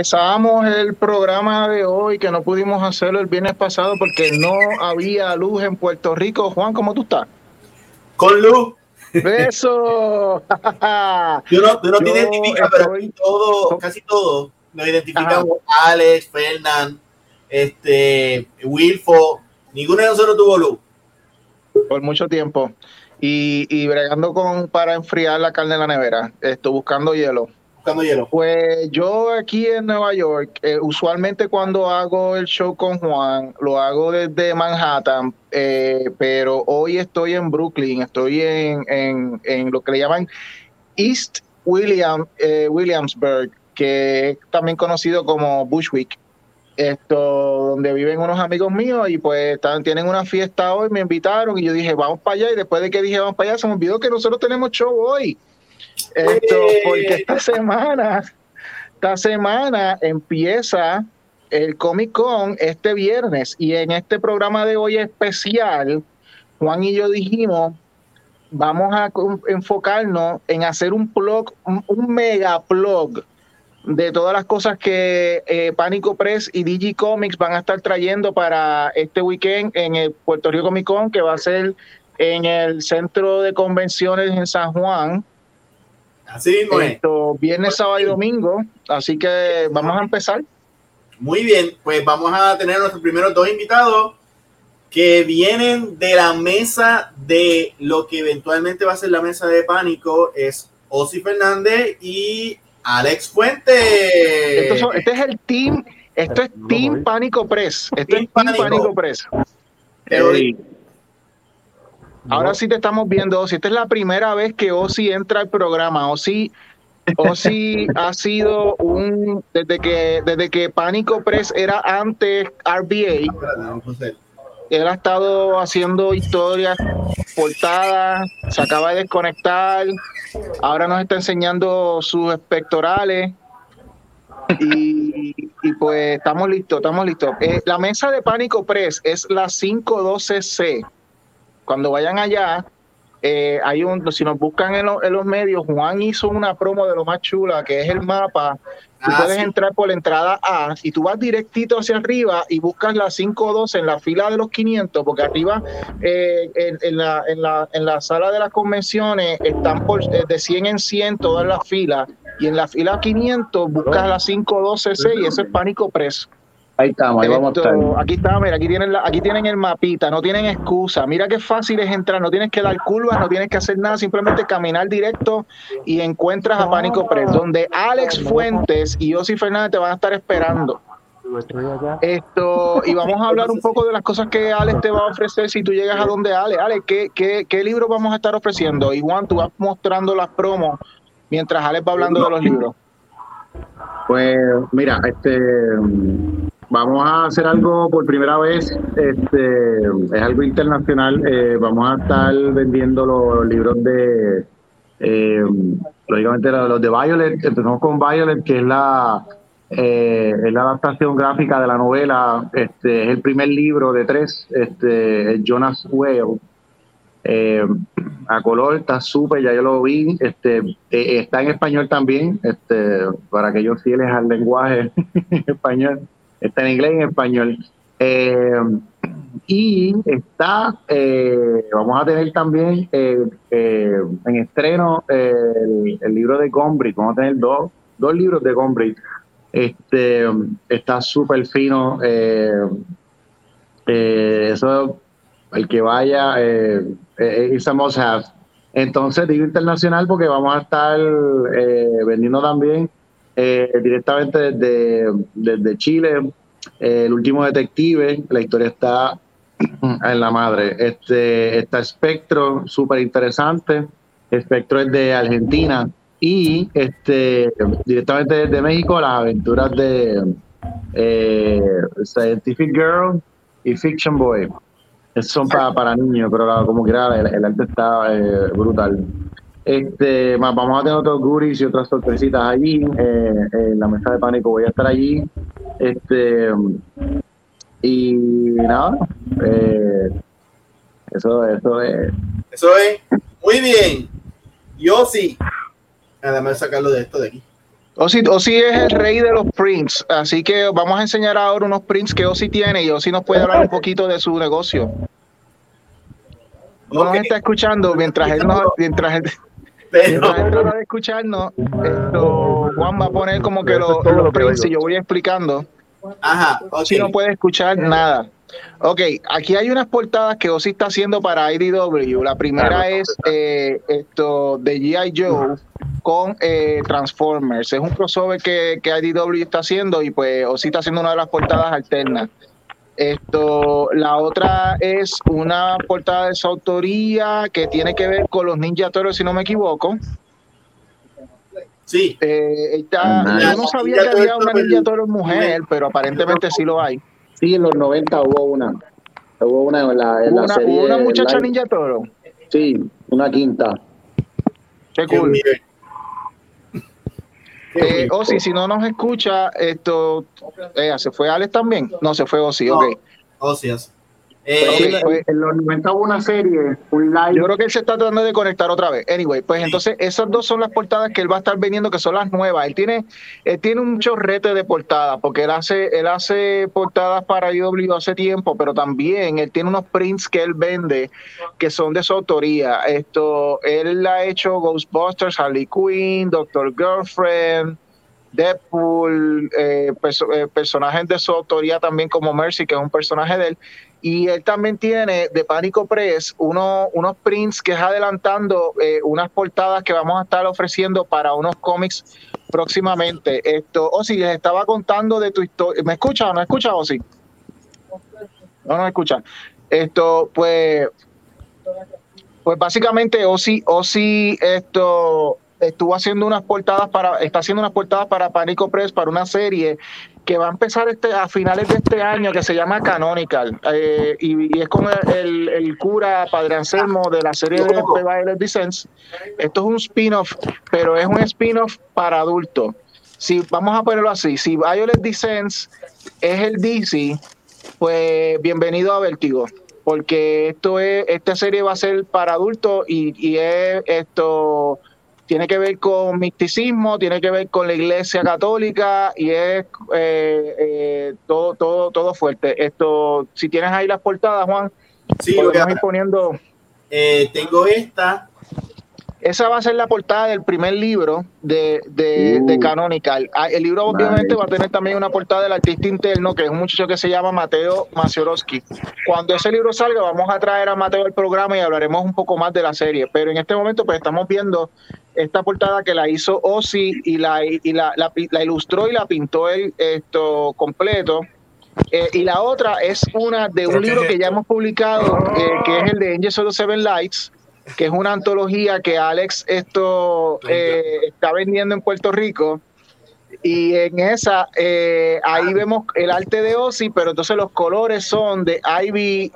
Empezamos el programa de hoy que no pudimos hacerlo el viernes pasado porque no había luz en Puerto Rico. Juan, ¿cómo tú estás? Con luz. Eso. tú no, tú no te identificas, pero todo, casi todo nos identificamos. Alex, Fernand, este, Wilfo. Ninguno de nosotros tuvo luz. Por mucho tiempo. Y, y bregando con para enfriar la carne en la nevera. Estoy buscando hielo Pues yo aquí en Nueva York, eh, usualmente cuando hago el show con Juan, lo hago desde Manhattan, eh, pero hoy estoy en Brooklyn, estoy en, en, lo que le llaman East William, eh, Williamsburg, que es también conocido como Bushwick. Esto, donde viven unos amigos míos y pues tienen una fiesta hoy, me invitaron y yo dije, vamos para allá y después de que dije, vamos para allá, se me olvidó que nosotros tenemos show hoy. Esto, porque esta semana, esta semana empieza el Comic Con este viernes y en este programa de hoy especial, Juan y yo dijimos, vamos a enfocarnos en hacer un blog, un, mega blog de todas las cosas que eh, Pánico Press y Digi Comics van a estar trayendo para este weekend en el Puerto Rico Comic Con, que va a ser en el centro de convenciones en San Juan. Así mismo Esto, Viernes, sábado y domingo. Así que vamos a empezar. Muy bien, pues vamos a tener nuestros primeros dos invitados que vienen de la mesa de lo que eventualmente va a ser la mesa de pánico. Es Osi Fernández y Alex Fuente. este es el team, esto es Team Pánico Press. Esto es Team Pánico, Press. Ahora sí te estamos viendo, si esta es la primera vez que Osi entra al programa, Osi, Osi ha sido un, desde que, desde que Pánico Press era antes RBA, él ha estado haciendo historias, portadas, se acaba de desconectar, ahora nos está enseñando sus espectorales. Y, pues estamos listos, estamos listos. Eh, la mesa de Pánico Press es la 512C cuando vayan allá, eh, hay un, si nos buscan en, los medios, Juan hizo una promo de lo más chula, que es el mapa. Tú ah, puedes entrar por la entrada A y tú vas directito hacia arriba y buscas la 512 en la fila de los 500, porque arriba eh, en, la, en, la, en la sala de las convenciones están por, eh, de 100 en 100 todas las filas y en la fila 500 buscas la 512C y ese es Pánico Preso. Ahí estamos, ahí vamos a estar. Aquí está, mira, aquí tienen, la, aquí tienen el mapita, no tienen excusa. Mira qué fácil es entrar, no tienes que dar curvas, no tienes que hacer nada, simplemente caminar directo y encuentras a Pánico Press, donde Alex Fuentes y Osi Fernández te van a estar esperando. Esto, y vamos a hablar un poco de las cosas que Alex te va a ofrecer si tú llegas a donde Alex. Alex, ¿qué, qué, qué libro vamos a estar ofreciendo? Y Juan, tú vas mostrando las promos mientras Alex va hablando de los libros. Pues mira, este Vamos a hacer algo por primera vez, este, es algo internacional. Eh, vamos a estar vendiendo los libros de, eh, lógicamente los de Violet. Empezamos con Violet, que es la, eh, es la adaptación gráfica de la novela. Este, es el primer libro de tres, este, Jonas Whale. a color está súper, ya yo lo vi. Este, está en español también, este, para aquellos fieles al lenguaje español está en inglés y en español. Eh, y está, eh, vamos a tener también eh, en estreno el, libro de Gombrich, vamos a tener dos, dos libros de Gombrich. Este, está súper fino. eso, el que vaya, es a Entonces digo internacional porque vamos a estar vendiendo también eh, directamente desde, desde Chile. Eh, el último detective, la historia está en la madre. Este, está Spectro, súper interesante. Spectro es de Argentina. Y este, directamente desde México, las aventuras de eh, Scientific Girl y Fiction Boy. son para, para niños, pero como quiera, el, el arte está brutal. Este, más vamos a tener otros goodies y otras sorpresitas allí. Eh, en la mesa de pánico voy a estar allí. Este, y nada, eh, eso, eso es. Eso es. Muy bien. Yo sí. Además, sacarlo de esto de aquí. Ozzy, Ozzy es el rey de los prints, así que vamos a enseñar ahora unos prints que Ozzy tiene y Ozzy nos puede hablar un poquito de su negocio. No nos está escuchando mientras él no, mientras él, él trata de escucharnos, esto, Juan va a poner como que los, los prints y yo voy explicando. Ajá, ok. Si no puede escuchar nada. Ok, aquí hay unas portadas que Ozzy está haciendo para IDW. La primera es eh, esto de G.I. Joe con eh, Transformers. Es un crossover que, que IDW está haciendo y pues Ozzy está haciendo una de las portadas alternas. Esto, la otra es una portada de su autoría que tiene que ver con los Ninja Turtles, si no me equivoco. Sí, Eh, está- Ah, yo no sabía que había una Ninja Turtle mujer, pero aparentemente sí lo hay. Sí, en los 90 hubo una. Hubo una en la, en la Una, serie. una muchacha. Ninja Turtle. Sí, una quinta. Qué cool. Qué Eh. Ozzy, si no nos escucha, esto. eh, ¿Se fue Alex también? No, se fue Ozzy, ok. Ocias. Pues Eh, sí, pues- en los 90 hubo una serie, un live. Yo creo que él se está tratando de conectar otra vez. Anyway, pues entonces esas dos son las portadas que él va a estar vendiendo, que son las nuevas. Él tiene, él tiene un chorrete de portadas, porque él hace, él hace portadas para IW hace tiempo, pero también él tiene unos prints que él vende que son de su autoría. Esto, él ha hecho Ghostbusters, Harley Quinn, Doctor Girlfriend. Deadpool, eh, perso- eh, personajes de su autoría también como Mercy, que es un personaje de él. Y él también tiene de Pánico Press uno- unos prints que es adelantando eh, unas portadas que vamos a estar ofreciendo para unos cómics próximamente. Esto, Osi, les estaba contando de tu historia. ¿Me escucha o no escucha, Osi? No, no me escucha. Esto, pues, pues básicamente Osi, Osi, esto estuvo haciendo unas portadas para, está haciendo unas portadas para Pánico Press para una serie que va a empezar este a finales de este año que se llama Canonical eh, y, y es con el, el- el cura Padre Anselmo de la serie de Violet Descents. Esto es un spin-off, pero es un spin-off para adultos. Si vamos a ponerlo así, si Violet Descents es el DC, pues bienvenido a Vertigo, porque esto es, esta serie va a ser para adultos y, y es esto tiene que ver con misticismo, tiene que ver con la iglesia católica y es eh, eh, todo, todo, todo fuerte. Esto, si tienes ahí las portadas, Juan, sí, lo que- ir poniendo. eh, tengo esta. Esa va a ser la portada del primer libro de, de, Uh. de Canonical. Ah, El libro Nice. obviamente va a tener también una portada del artista interno, que es un muchacho que se llama Mateo Maciorowski. Cuando ese libro salga, vamos a traer a Mateo al programa y hablaremos un poco más de la serie. Pero en este momento, pues estamos viendo esta portada que la hizo Ozzy y la, y la, la, la ilustró y la pintó él esto completo. Eh, y la otra es una de un libro que ya hemos publicado, eh, que es el de Angels of the Seven Lights, que es una antología que Alex esto eh, está vendiendo en Puerto Rico. Y en esa, ahí vemos el arte de Ozzy, pero entonces los colores son de Ivy,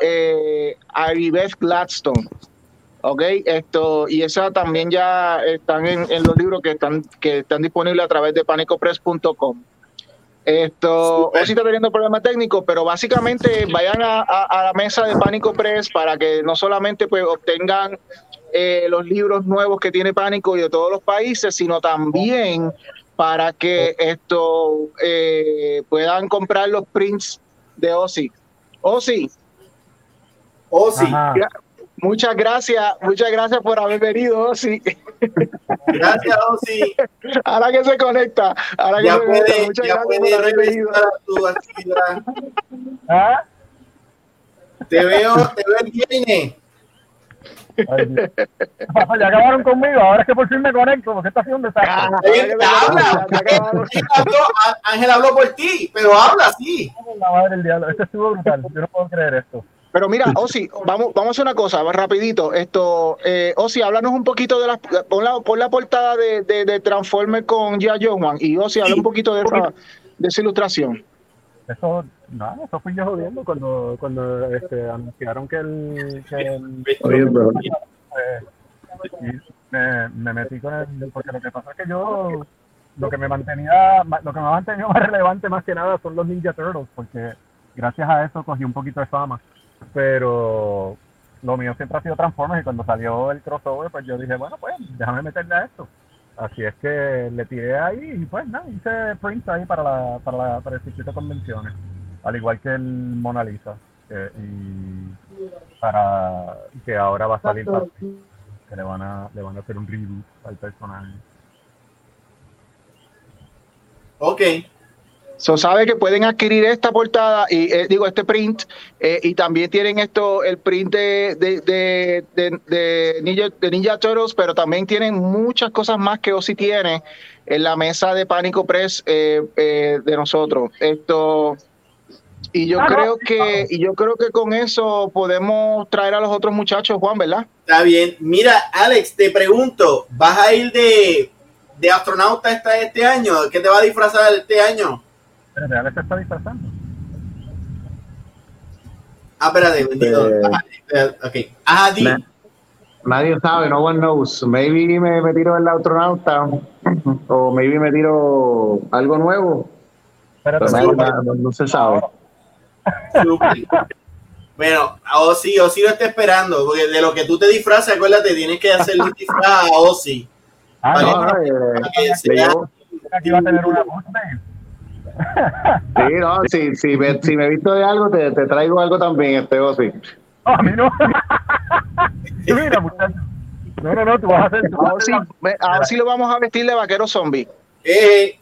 Ivy Beth Gladstone. Ok, esto, y esa también ya están en, en los libros que están, que están disponibles a través de panicopress.com. Esto, Súper. Ozzy está teniendo problemas técnicos, pero básicamente vayan a, a- a la mesa de Pánico Press para que no solamente pues obtengan eh, los libros nuevos que tiene Pánico y de todos los países, sino también para que esto eh, puedan comprar los prints de Ozzy. Ozzy, Ozzy. Muchas gracias, muchas gracias por haber venido, Ozzy. gracias Ozzy. Ahora que se conecta, ahora que Ya se conecta, puede, muchas ya gracias puede por haber venido. a tu actividad. ¿Ah? Te veo, te veo el viernes. Ya acabaron conmigo, ahora es que por fin me conecto, porque está haciendo un desastre. Ah, conecta, Ángel habló por ti, pero habla sí. La madre del diablo, esto estuvo brutal, yo no puedo creer esto. Pero mira, Osi, vamos, vamos a hacer una cosa, rapidito. Esto, eh, Osi, háblanos un poquito de la, pon la, pon la portada de, de, de Transformer con Gia Juan y Osi, habla un poquito de esa, de esa ilustración. Eso, no, eso fui yo jodiendo cuando, cuando este, anunciaron que el, que el Oye, bro. y me, me metí con el, porque lo que pasa es que yo, lo que me mantenía, lo que me ha mantenido más relevante más que nada son los Ninja Turtles, porque gracias a eso cogí un poquito de fama, pero lo mío siempre ha sido Transformers y cuando salió el crossover, pues yo dije, bueno, pues déjame meterle a esto. Así es que le tiré ahí y pues nada, hice prints ahí para, la, para, la, para el circuito de convenciones, al igual que el Mona Lisa. eh, y para que ahora va a salir para- que le van a le van a hacer un reboot al personaje. Ok. So sabe que pueden adquirir esta portada y eh, digo este print eh, y también tienen esto el print de de, de, de- de Ninja, de Ninja Turtles, pero también tienen muchas cosas más que Ozzy tiene en la mesa de Pánico Press eh, eh, de nosotros. Esto y yo Ah, creo que y yo creo que con eso podemos traer a los otros muchachos, Juan, ¿verdad? Está bien. Mira, Alex, te pregunto, ¿vas a ir de, de astronauta esta, este año? ¿Qué te va a disfrazar este año? Pero real se está disfrazando. Ah, espérate, bendito. Eh, Ah, espérate, ok. Ah, di. Na- Nadie sabe, no one knows. Maybe me, me tiro el astronauta o maybe me tiro algo nuevo. Pero no, no- no se sabe. Bueno, Ozzy, Ozzy lo está esperando, porque de lo que tú te disfrazas, acuérdate, tienes que hacer un disfraz a Ozzy. Ah, no, eh, que sea- aquí va a tener una voz, babe. Sí, no, si, si, me, si me visto de algo, te, te traigo algo también, este o sí. No, a mí no. Mira, muchacho. No, no, no, tú vas a hacer. tú vas a Ahora sí, sí lo vamos a vestir de vaquero zombie. Eh,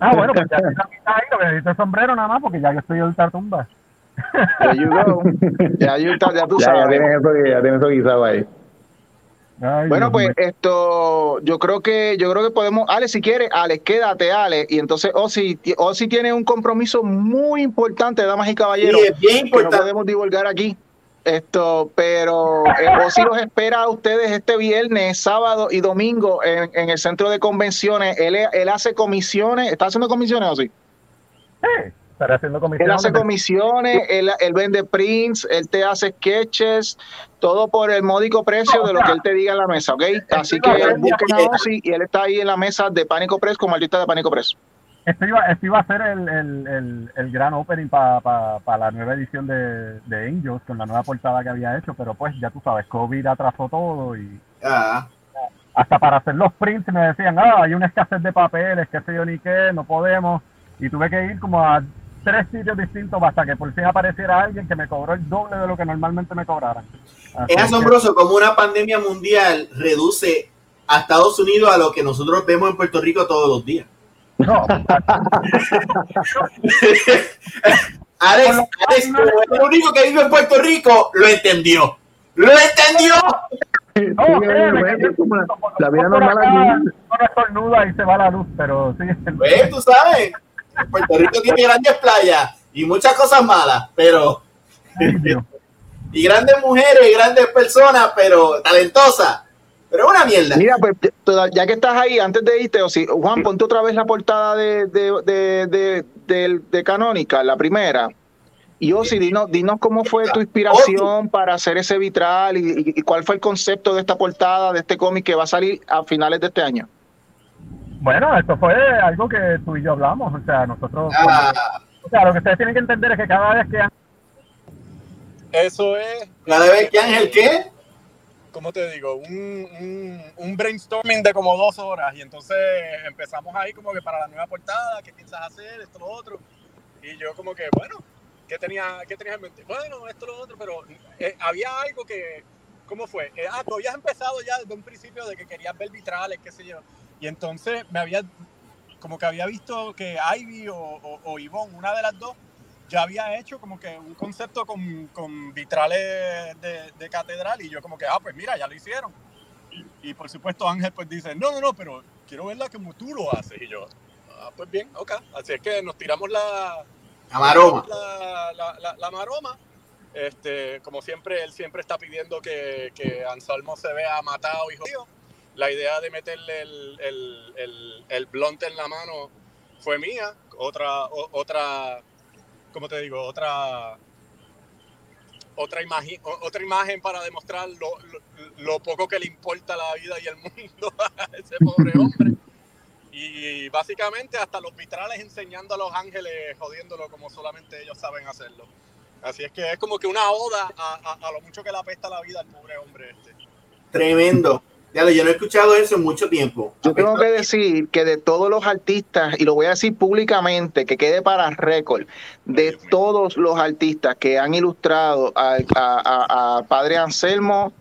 Ah, bueno, pues ya está ahí, lo que necesito es sombrero nada más, porque ya yo estoy ultra tumba. There you go. Ya, you- ya tú Ya, ya sabes. tienes eso, ya tienes eso guisado ahí. Ay, Bueno, pues esto, yo creo que, yo creo que podemos, Ale, si quieres, Ale, quédate, Ale, y entonces Ozzy, Ozzy tiene un compromiso muy importante, damas y caballeros, sí, es bien que no podemos divulgar aquí. Esto, pero eh, Ozzy los espera a ustedes este viernes, sábado y domingo en, en el centro de convenciones. Él, él hace comisiones, ¿está haciendo comisiones, Ozzy? Sí, estaré haciendo Él comisiones. hace comisiones, él, él vende prints, él te hace sketches, todo por el módico precio de lo que él te diga en la mesa, ¿ok? Así que busquen a Ozzy y él está ahí en la mesa de Pánico Press como artista de Pánico Press. Este iba, este iba a ser el, el, el, el gran opening para la nueva edición de, de Angels, con la nueva portada que había hecho, pero pues ya tú sabes, COVID atrasó todo y Ah, hasta para hacer los prints me decían, ah, hay una escasez de papeles, qué sé yo ni qué, no podemos. Y tuve que ir como a tres sitios distintos hasta que por fin apareciera alguien que me cobró el doble de lo que normalmente me cobraran. Así es que- asombroso cómo una pandemia mundial reduce a Estados Unidos a lo que nosotros vemos en Puerto Rico todos los días. No, Alex, Alex, como es el único que vive en Puerto Rico, lo entendió. ¡Lo entendió! no, Sí, créeme, bueno, que como la- la vida normal aquí. uno estornuda y se va la luz, pero sí. Pues, tú sabes, Puerto Rico tiene grandes playas y muchas cosas malas, pero y grandes mujeres y grandes personas, pero talentosas. Pero es una mierda. Mira, pues ya que estás ahí, antes de irte, Ozzy, Juan, ponte otra vez la portada de, de, de, de, de Canónica, la primera. Y Ozzy, dinos, dinos cómo fue tu inspiración para hacer ese vitral y, y- y cuál fue el concepto de esta portada, de este cómic que va a salir a finales de este año. Bueno, esto fue algo que tú y yo hablamos, o sea, nosotros, Ah, o sea, lo que ustedes tienen que entender es que cada vez que Eso es, cada vez que Ángel, ¿qué? ¿cómo te digo? Un, un, un brainstorming de como dos horas y entonces empezamos ahí como que para la nueva portada, ¿qué piensas hacer? Esto, lo otro. Y yo como que, bueno, ¿qué, tenía, qué tenías en mente? Bueno, esto, lo otro, pero eh, había algo que, ¿cómo fue? Eh, ah, tú habías empezado ya desde un principio de que querías ver vitrales, qué sé yo. Y entonces me había, como que había visto que Ivy o, o, o Yvonne, una de las dos, ya había hecho como que un concepto con, con vitrales de, de catedral y yo como que, ah, pues mira, ya lo hicieron. Y por supuesto Ángel pues dice, no, no, no, pero quiero verla como tú lo haces. Y yo, ah, pues bien, ok. Así es que nos tiramos la, Amaroma. la, la, la- la maroma. Este, como siempre, él siempre está pidiendo que, que Anselmo se vea matado y jodido. La idea de meterle el, el, el, el en la mano fue mía. Otra, otra, ¿cómo te digo? Otra, otra, imagen, otra imagen para demostrar lo, lo, lo poco que le importa la vida y el mundo a ese pobre hombre. Y básicamente hasta los vitrales enseñando a los ángeles, jodiéndolo como solamente ellos saben hacerlo. Así es que es como que una oda a, a- a lo mucho que le apesta la vida al pobre hombre este. Tremendo. Ya, yo no he escuchado eso en mucho tiempo. Yo tengo que decir que de todos los artistas, y lo voy a decir públicamente, que quede para récord, de todos los artistas que han ilustrado al a, a, Padre Anselmo,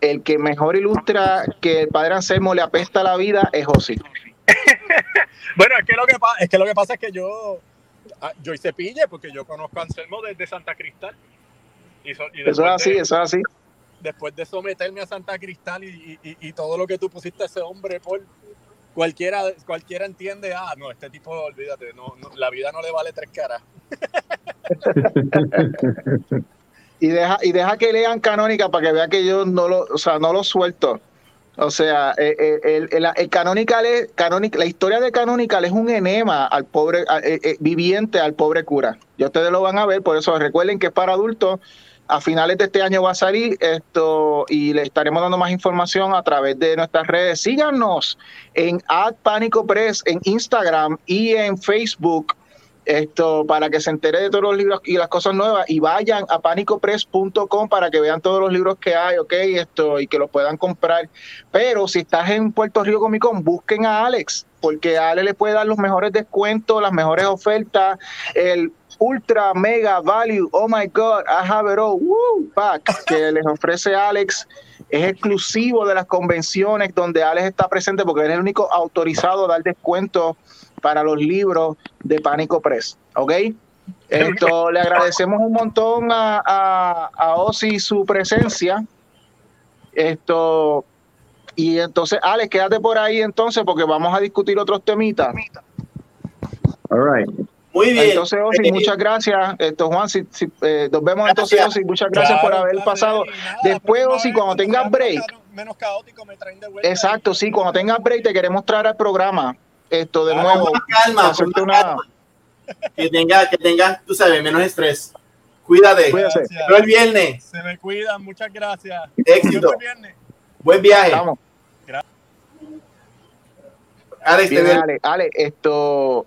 el que mejor ilustra que el Padre Anselmo le apesta la vida es José. bueno, es que, lo que, es que lo que pasa es que yo, ah, yo hice pille porque yo conozco a Anselmo desde Santa Cristal. Y eso es así, eso es así después de someterme a Santa Cristal y, y, y, todo lo que tú pusiste a ese hombre por cualquiera cualquiera entiende ah no este tipo olvídate no, la vida no le vale tres caras y deja y deja que lean canónica para que vea que yo no lo o sea no lo suelto o sea, eh, eh, el, el, el, canonical es, la historia de Canonical es un enema al pobre eh, viviente al pobre cura. Ya ustedes lo van a ver, por eso recuerden que es para adultos a finales de este año va a salir esto y le estaremos dando más información a través de nuestras redes. Síganos en Ad Pánico Press en Instagram y en Facebook esto para que se entere de todos los libros y las cosas nuevas y vayan a panicopress.com para que vean todos los libros que hay, ok, esto y que los puedan comprar. Pero si estás en Puerto Rico Comic Con, busquen a Alex, porque a Alex le puede dar los mejores descuentos, las mejores ofertas, el ultra mega value, oh my god, I have it all, woo, pack que les ofrece Alex es exclusivo de las convenciones donde Alex está presente porque es el único autorizado a dar descuentos para los libros de Pánico Press, ¿ok? Esto, le agradecemos un montón a, a, a Ozzy su presencia. Esto, y entonces, Alex, quédate por ahí entonces porque vamos a discutir otros temitas. All right. Muy bien. Entonces, Osi, muchas gracias. Esto, Juan, si, si eh, nos vemos entonces, Osi, muchas gracias por haber pasado. Después, Osi, cuando tengas break. Menos caótico, me traen de vuelta. Exacto, sí, cuando tengas break te queremos traer al programa. Esto de nuevo. calma, una... que tenga, que tenga, tú sabes, menos estrés. Cuídate. Cuídate. el viernes. Se me cuidan, muchas gracias. Éxito. Buen viaje. Vamos. Gracias. Alex, Bien, Ale, Ale, esto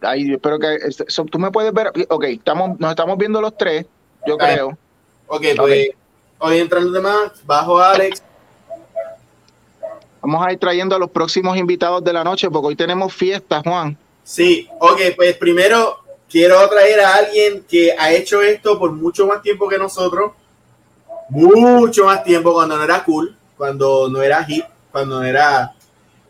Ay, espero que eso, tú me puedes ver. Ok, estamos, nos estamos viendo los tres, yo creo. Ok, pues hoy entran los demás, bajo Alex. Vamos a ir trayendo a los próximos invitados de la noche, porque hoy tenemos fiesta, Juan. Sí, ok, pues primero quiero traer a alguien que ha hecho esto por mucho más tiempo que nosotros. Mucho más tiempo cuando no era cool, cuando no era hip, cuando no era.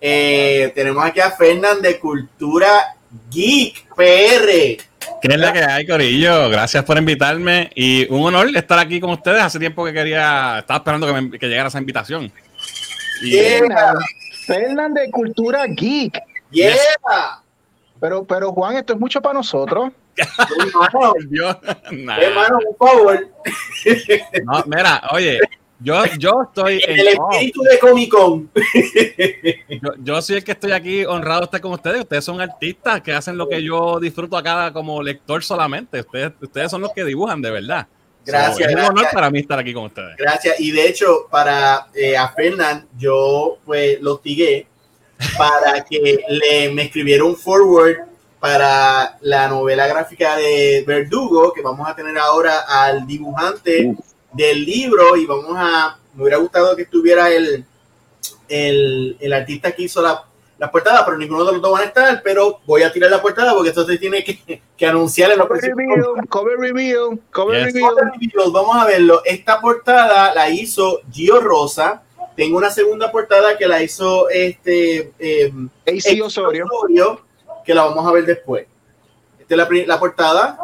Eh, tenemos aquí a Fernán de Cultura Geek PR. ¿Qué es la que hay, Corillo? Gracias por invitarme y un honor estar aquí con ustedes. Hace tiempo que quería, estaba esperando que, me, que llegara esa invitación. Y, Fernan de Cultura Geek. Yeah. Pero, pero Juan, esto es mucho para nosotros. hermano, un favor. No, mira, oye, yo, yo estoy en el espíritu de Comic Con. Yo, yo, soy el que estoy aquí honrado de estar con ustedes. Ustedes son artistas que hacen lo que yo disfruto acá como lector solamente. Ustedes, ustedes son los que dibujan de verdad. Gracias. es un honor para mí estar aquí con ustedes. Gracias. Y de hecho, para eh, a Fernand, yo pues lo tigué para que le, me escribiera un forward para la novela gráfica de Verdugo, que vamos a tener ahora al dibujante del libro y vamos a, me hubiera gustado que estuviera el, el, el artista que hizo la, la, portada, pero ninguno de los dos van a estar, pero voy a tirar la portada porque esto se tiene que, que anunciar en la cover review, cover review, cover, yes. review. cover. Vamos a verlo. Esta portada la hizo Gio Rosa. Tengo una segunda portada que la hizo este eh, AC Osorio. Osorio, que la vamos a ver después. Esta es la, la portada.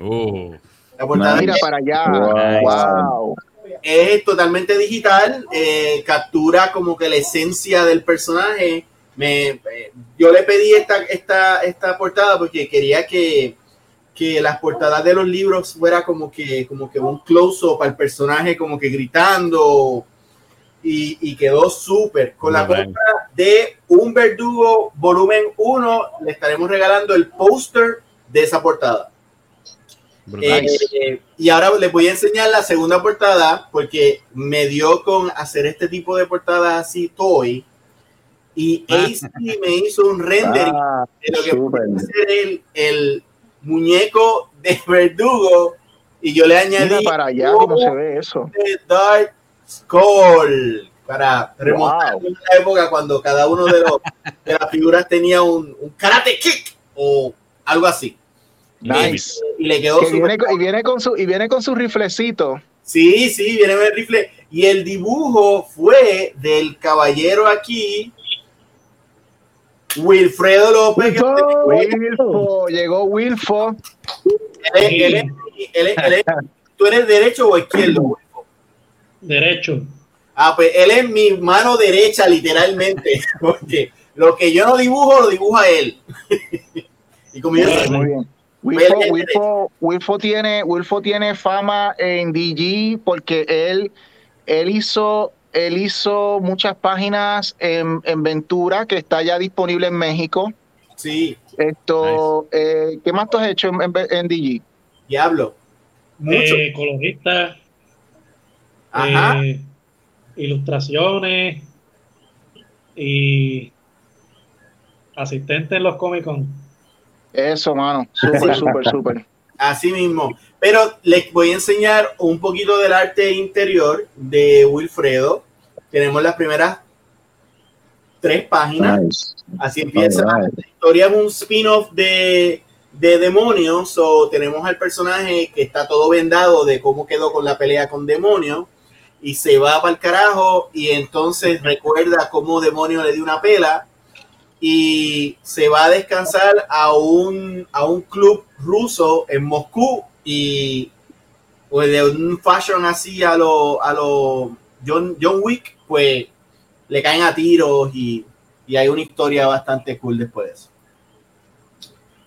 Uh. La portada Mira para allá. Wow. wow. Es totalmente digital, eh, captura como que la esencia del personaje. Me, eh, yo le pedí esta, esta, esta portada porque quería que, que las portadas de los libros fuera como que, como que un close-up al personaje, como que gritando. Y, y quedó súper. Con la compra de un verdugo volumen 1, le estaremos regalando el póster de esa portada. Eh, y ahora les voy a enseñar la segunda portada porque me dio con hacer este tipo de portadas así toy y AC me hizo un rendering Ah, de lo que puede ser el, el muñeco de verdugo y yo le añadí Mira para allá cómo se ve eso. de Dark Skull para remontar wow. la época cuando cada uno de, los, de las figuras tenía un, un, karate kick o algo así. Nice. Y, y le quedó y viene, y viene, con su y viene con su riflecito. Sí, sí, viene con el rifle. Y el dibujo fue del caballero aquí, Wilfredo López. Wilfo, Wilfo, llegó Wilfo. Él, él, él, ¿Tú eres derecho o izquierdo, Wilfo? Derecho. Ah, pues él es mi mano derecha, literalmente. Porque lo que yo no dibujo, lo dibuja él. y como yo Muy bien. Wilfo, Wilfo, Wilfo, tiene, Wilfo tiene fama en DG porque él, él hizo él hizo muchas páginas en, en, Ventura, que está ya disponible en México. Sí. Esto, nice. eh, ¿qué más tú has hecho en, en, en DG? Diablo. Mucho. Eh, colorista. Ajá. Eh, ilustraciones. Y asistente en los Comic Con. Eso, mano. Súper, súper, súper. Así mismo. Pero les voy a enseñar un poquito del arte interior de Wilfredo. Tenemos las primeras tres páginas. Nice. Así empieza. Right. La historia es un spin-off de, de demonios. O tenemos al personaje que está todo vendado de cómo quedó con la pelea con demonios. Y se va para el carajo. Y entonces recuerda cómo demonio le dio una pela. Y se va a descansar a un, a un club ruso en Moscú y pues de un fashion así a lo, a lo John, John Wick, pues le caen a tiros y, y, hay una historia bastante cool después de eso.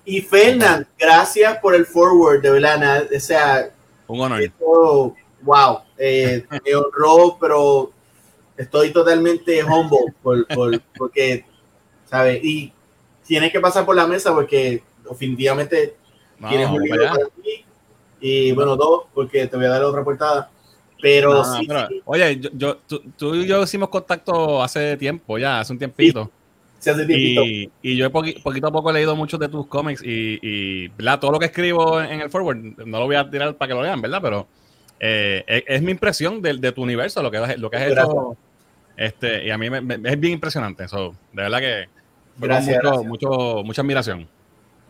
Y Fernand, gracias por el forward, de verdad, o sea, un honor. Esto, wow, eh, me honró, pero estoy totalmente humble por, por, porque, ¿sabes? Y tienes que pasar por la mesa porque definitivamente no, tienes un libro para ti y bueno, dos, porque te voy a dar otra portada. Pero, no, sí, pero sí. Oye, yo, yo, tú, tú, y yo hicimos contacto hace tiempo ya, hace un tiempito. Sí, hace tiempito. Y, y, yo he poqu poquito a poco he leído muchos de tus cómics y, y ¿verdad? todo lo que escribo en el forward, no lo voy a tirar para que lo lean, ¿verdad? Pero eh, es, es, mi impresión de, de, tu universo, lo que, lo que has hecho. Este, y a mí me, me, es bien impresionante. eso de verdad que gracias, mucho, gracias. Mucho, mucha admiración.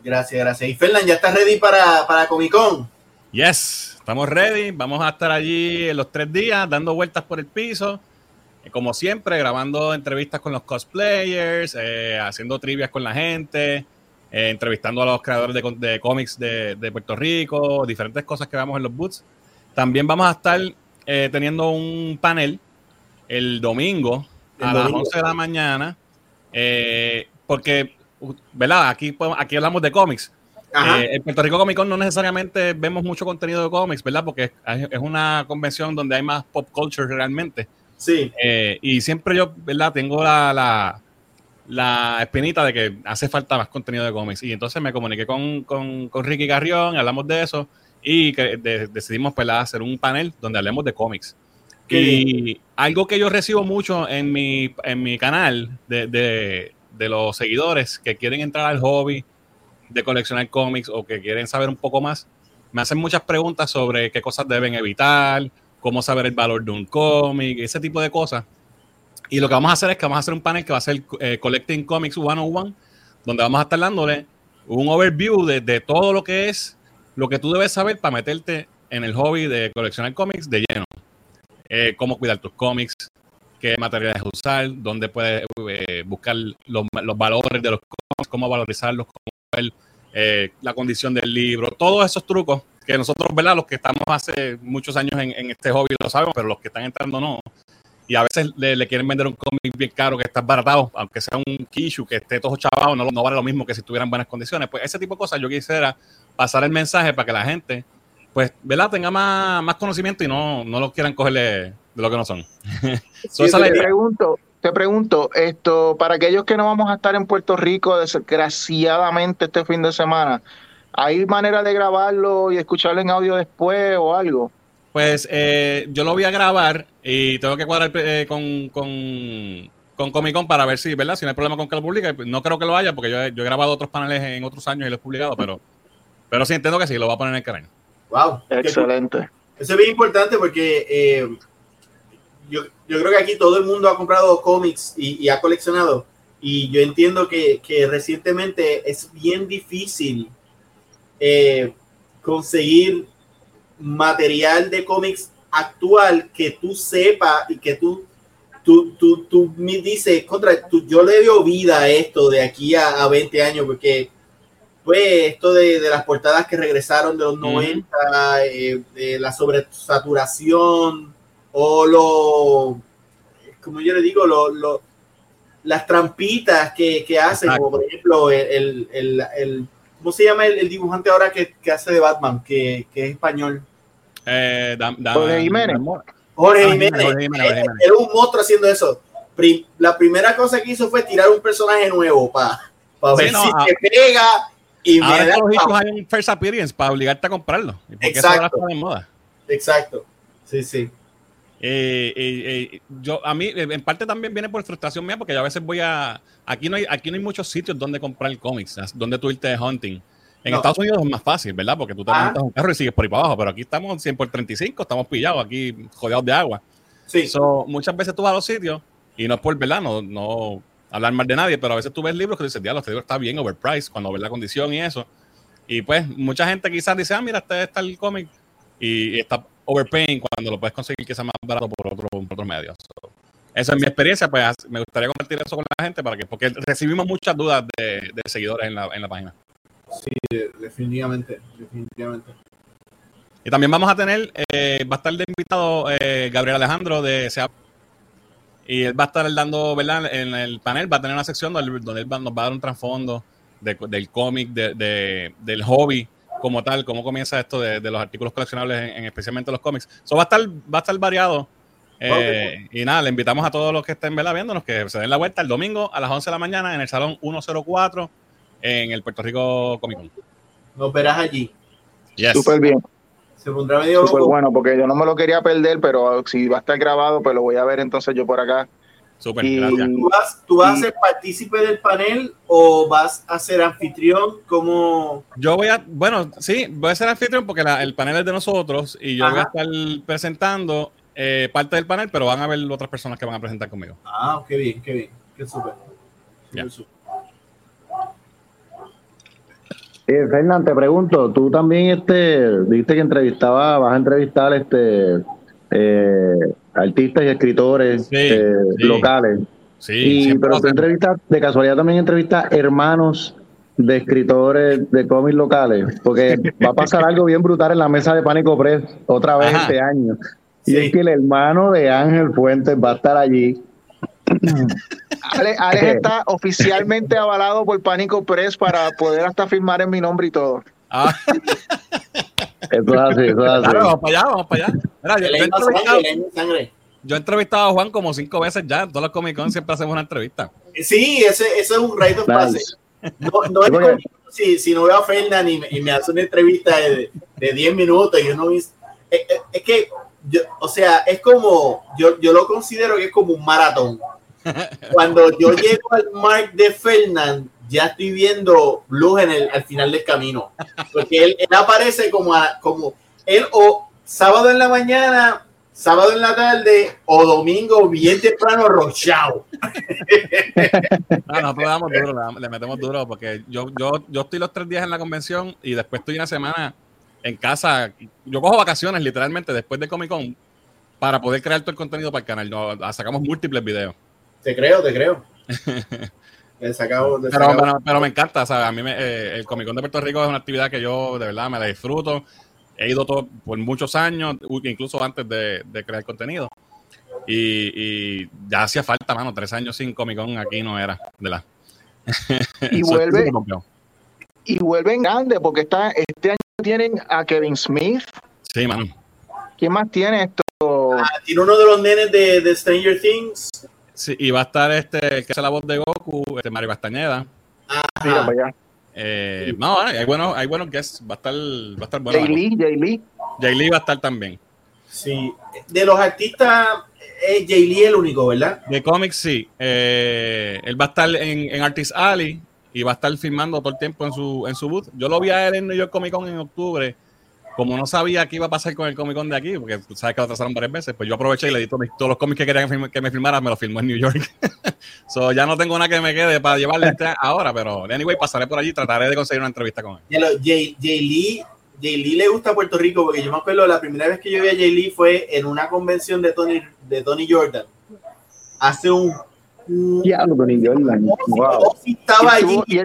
Gracias, gracias. Y Fernan, ¿ya estás ready para, para Comic Con? Yes, estamos ready. Vamos a estar allí en los tres días dando vueltas por el piso. Como siempre, grabando entrevistas con los cosplayers, eh, haciendo trivias con la gente, eh, entrevistando a los creadores de, de cómics de, de, Puerto Rico, diferentes cosas que vemos en los boots. También vamos a estar eh, teniendo un panel el domingo el a domingo. las 11 de la mañana, eh, porque, ¿verdad? Aquí, aquí hablamos de cómics eh, en Puerto Rico Comic Con no necesariamente vemos mucho contenido de cómics, ¿verdad? Porque es, una convención donde hay más pop culture realmente. Sí. Eh, y siempre yo, ¿verdad? Tengo la, la, la, espinita de que hace falta más contenido de cómics. Y entonces me comuniqué con, con, con Ricky Carrión, hablamos de eso y que de, decidimos ¿verdad? hacer un panel donde hablemos de cómics. Y algo que yo recibo mucho en mi, en mi canal de, de, de los seguidores que quieren entrar al hobby, de coleccionar cómics o que quieren saber un poco más, me hacen muchas preguntas sobre qué cosas deben evitar, cómo saber el valor de un cómic, ese tipo de cosas. Y lo que vamos a hacer es que vamos a hacer un panel que va a ser eh, Collecting Comics 101, donde vamos a estar dándole un overview de, todo lo que es lo que tú debes saber para meterte en el hobby de coleccionar cómics de lleno. Eh, cómo cuidar tus cómics, qué materiales usar, dónde puedes eh, buscar los, valores de los cómics, cómo valorizarlos, cómo ver eh, la condición del libro, todos esos trucos que nosotros, ¿verdad? Los que estamos hace muchos años en, este hobby lo sabemos, pero los que están entrando no. Y a veces le, quieren vender un cómic bien caro que está baratado, aunque sea un Kishu que esté todo chavado, no, no vale lo mismo que si estuviera en buenas condiciones. Pues ese tipo de cosas yo quisiera pasar el mensaje para que la gente, pues, ¿verdad? Tenga más, más conocimiento y no, no lo quieran cogerle de lo que no son. so, sí, te, pregunto, te pregunto, esto, para aquellos que no vamos a estar en Puerto Rico, desgraciadamente este fin de semana, ¿hay manera de grabarlo y escucharlo en audio después o algo? Pues eh, yo lo voy a grabar y tengo que cuadrar eh, con, con, con, Comic Con para ver si, ¿verdad? Si no hay problema con que lo publique. No creo que lo haya porque yo, yo he grabado otros paneles en otros años y lo he publicado, pero, pero sí entiendo que sí, lo va a poner en el canal. Wow. Excelente. Eso es bien importante porque eh, yo, yo creo que aquí todo el mundo ha comprado cómics y, y ha coleccionado. Y yo entiendo que, que recientemente es bien difícil eh, conseguir material de cómics actual que tú sepas y que tú, tú, tú, tú me dices, contra, tú, yo le doy vida a esto de aquí a, a 20 años, porque pues esto de, de, las portadas que regresaron de los 90, eh, de la sobresaturación o lo, como yo le digo, lo, lo las trampitas que, que hacen, Exacto. como por ejemplo el, el, el, ¿cómo se llama el, dibujante ahora que, que, hace de Batman, que, que es español? Eh, da, da, Jorge Jiménez. Jorge Jiménez. Era un monstruo haciendo eso. La primera cosa que hizo fue tirar un personaje nuevo para pa ver sí, no, si a, se pega y ahora me da los hay un first appearance para obligarte a comprarlo. Porque Exacto. Eso ahora está de moda. Exacto. Sí, sí. Eh, eh, eh, yo a mí en parte también viene por frustración mía porque yo a veces voy a aquí no hay aquí no hay muchos sitios donde comprar cómics donde tú irte de hunting en no. Estados Unidos es más fácil verdad porque tú te ah. montas un carro y sigues por ahí para abajo pero aquí estamos 100 por 35 estamos pillados aquí jodeados de agua sí. so, muchas veces tú vas a los sitios y no es por verdad no, no hablar mal de nadie pero a veces tú ves libros que dices diablo este libro está bien overpriced cuando ves la condición y eso y pues mucha gente quizás dice ah mira este está el cómic y está overpaying cuando lo puedes conseguir que sea más barato por otro, por otros medios. So, esa es mi experiencia, pues me gustaría compartir eso con la gente para que, porque recibimos muchas dudas de, de seguidores en la, en la, página. Sí, definitivamente, definitivamente. Y también vamos a tener, eh, va a estar de invitado eh, Gabriel Alejandro de SEA. Y él va a estar dando, ¿verdad? En el panel va a tener una sección donde, donde él va, nos va a dar un trasfondo de, del cómic, de, de, del hobby como tal, cómo comienza esto de, de los artículos coleccionables, en, en, especialmente los cómics. Eso va a estar, va a estar variado. Eh, okay. Y nada, le invitamos a todos los que estén ¿verdad? viéndonos que se den la vuelta el domingo a las 11 de la mañana en el Salón 104 en el Puerto Rico Comic Con. Nos verás allí. Yes. Súper bien. Se pondrá medio Súper bueno, porque yo no me lo quería perder, pero si va a estar grabado, pues lo voy a ver entonces yo por acá. Súper, gracias. ¿Tú vas, ¿Tú vas y, a ser partícipe del panel o vas a ser anfitrión? como Yo voy a, bueno, sí, voy a ser anfitrión porque la, el panel es de nosotros y yo Ajá. voy a estar presentando eh, parte del panel, pero van a ver otras personas que van a presentar conmigo. Ah, qué bien, qué bien, qué súper. Yeah. Eh, Fernán, te pregunto, tú también este, dijiste que entrevistaba, vas a entrevistar este eh, artistas y escritores sí, eh, sí. locales. Sí, y, pero tú entrevistas, de casualidad también entrevistas hermanos de escritores de cómics locales, porque va a pasar algo bien brutal en la mesa de Pánico Press otra vez Ajá. este año. Y sí. es que el hermano de Ángel Fuentes va a estar allí. Alex, Alex está oficialmente avalado por Pánico Press para poder hasta firmar en mi nombre y todo. Ah. Eso es así, eso es así. Claro, vamos para allá, vamos para allá. Mira, yo, yo, he entrevistado, yo, he entrevistado, a Juan como cinco veces ya. En todos los Comic Con siempre hacemos una entrevista. Sí, ese, ese es un of passage. No, no es como si, si no veo a Fernan y, y, me hace una entrevista de, de 10 minutos y yo no es, es, es que, yo, o sea, es como, yo, yo lo considero que es como un maratón. Cuando yo llego al mark de Fernan, ya estoy viendo luz en el, al final del camino. Porque él, él aparece como, a, como él o sábado en la mañana, sábado en la tarde o domingo bien temprano rochado. No, nosotros le damos duro, le, le, metemos duro porque yo, yo, yo estoy los tres días en la convención y después estoy una semana en casa. Yo cojo vacaciones literalmente después de Comic Con para poder crear todo el contenido para el canal. Nos, sacamos múltiples videos. Te creo, te creo. Sacado, pero, pero, pero, me encanta, sea, a mí me, eh, el Comic Con de Puerto Rico es una actividad que yo de verdad me la disfruto. He ido todo, por muchos años, incluso antes de, de crear contenido. Y, y, ya hacía falta, mano, tres años sin Comic Con aquí no era, de la. Y vuelve, y vuelven grande, porque está, este año tienen a Kevin Smith. Sí, mano. ¿Quién más tiene esto? Ah, tiene uno de los nenes de, de Stranger Things. Sí, y va a estar este, el que hace la voz de Goku, este Mario Castañeda. Mira allá. Eh, sí. No, hay buenos, hay buenos guests. Va a estar, va a estar bueno. Jay Lee, Jay Lee. Jay Lee va a estar también. Sí. De los artistas, es Jay Lee el único, ¿verdad? De cómics, sí. Eh, él va a estar en, en, Artist Alley y va a estar filmando todo el tiempo en su, en su booth. Yo lo vi a él en New York Comic Con en octubre como no sabía qué iba a pasar con el Comic Con de aquí, porque tú sabes que lo atrasaron varias veces, pues yo aproveché y le di todos, mis- todos los cómics que querían que, me filmara, me los filmó en New York. so, ya no tengo nada que me quede para llevarle este ahora, pero anyway, pasaré por allí y trataré de conseguir una entrevista con él. Jay, Jay Lee, Jay Lee le gusta Puerto Rico porque yo me acuerdo la primera vez que yo vi a Jay Lee fue en una convención de Tony, de Tony Jordan. Hace un. Diablo, Tony Jordan. Wow. Estaba allí y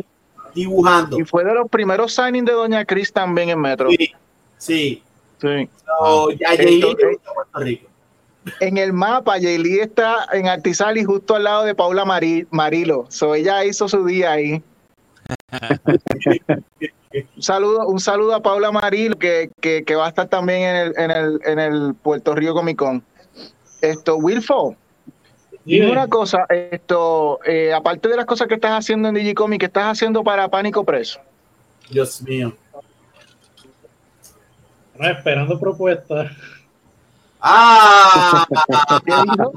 dibujando. Y fue de los primeros signings de Doña Cris también en Metro. Sí, sí. Sí. So, a Jay Lee Esto- le gusta Puerto Rico. En el mapa, Yeli está en Artizali justo al lado de Paula Mari- Marilo. So, ella hizo su día ahí. un, saludo, un saludo a Paula Marilo que, que, que va a estar también en el, en el, en el Puerto Rico Comic Con. Esto, Wilfo, dime Dime. una cosa, esto, eh, aparte de las cosas que estás haciendo en Digicomic, ¿qué estás haciendo para Pánico Preso? Dios mío. Bueno, esperando propuestas. Ah, ¿Qué dijo?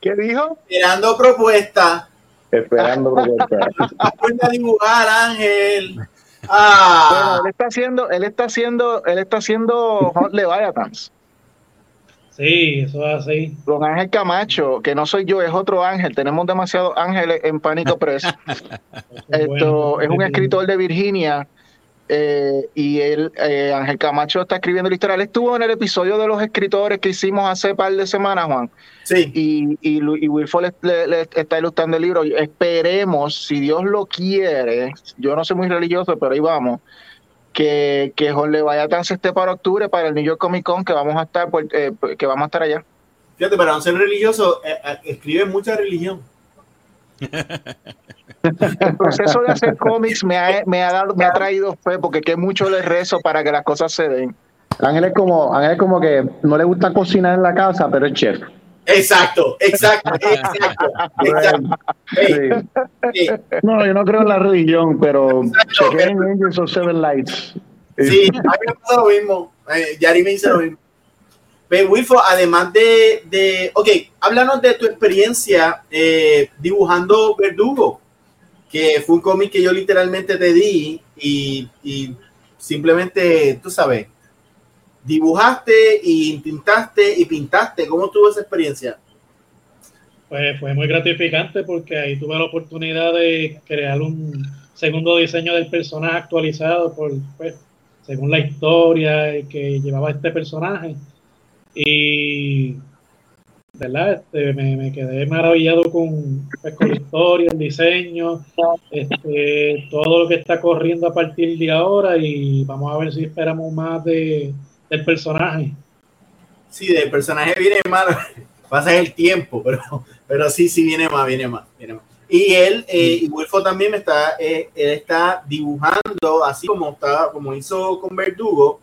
¿Qué dijo? esperando propuesta. Esperando propuesta. Aprende a dibujar, Ángel. Bueno, Ah, él está haciendo, él está haciendo, él está haciendo Hot Leviathans. Sí, eso es así. Don Ángel Camacho, que no soy yo, es otro Ángel. Tenemos demasiados ángeles en Pánico Press. Esto Bueno, es un escritor de Virginia eh, y él, eh, Ángel Camacho, está escribiendo historia. Él estuvo en el episodio de los escritores que hicimos hace par de semanas, Juan, sí. y, y, y Wilford le, le- le está ilustrando el libro. Esperemos, si Dios lo quiere, yo no soy muy religioso, pero ahí vamos. Que, que Jorge se esté para octubre para el New York Comic Con que vamos a estar por- eh, que vamos a estar allá. Fíjate, para no ser religioso, eh, escribe mucha religión. El proceso de hacer cómics me ha, me ha dado, me ha traído fe porque que mucho le rezo para que las cosas se den. Ángel es como, Ángel es como que no le gusta cocinar en la casa, pero es chef. Exacto, exacto, exacto. exacto. Sí. Sí, No, yo no creo en la religión, pero Exacto. chequen Angels of Seven Lights. sí, a mí me pasa lo mismo. Eh, Yari me dice lo mismo. Ve, Wilfo, además de, de. Ok, háblanos de tu experiencia eh, dibujando Verdugo, que fue un cómic que yo literalmente te di y, y simplemente, tú sabes, dibujaste y pintaste y pintaste. ¿Cómo estuvo esa experiencia? Pues fue muy gratificante porque ahí tuve la oportunidad de crear un segundo diseño del personaje actualizado por, pues, según la historia que llevaba este personaje. Y, ¿verdad? Este, me, me quedé maravillado con, pues, con la historia, el diseño, este, todo lo que está corriendo a partir de ahora y vamos a ver si esperamos más de, del personaje. Sí, del personaje viene mal, pasa el tiempo, pero, pero sí, sí viene más, viene más, viene más. Y él, eh, y Wilfo también me está, eh, él está dibujando, así como está, como hizo con Verdugo,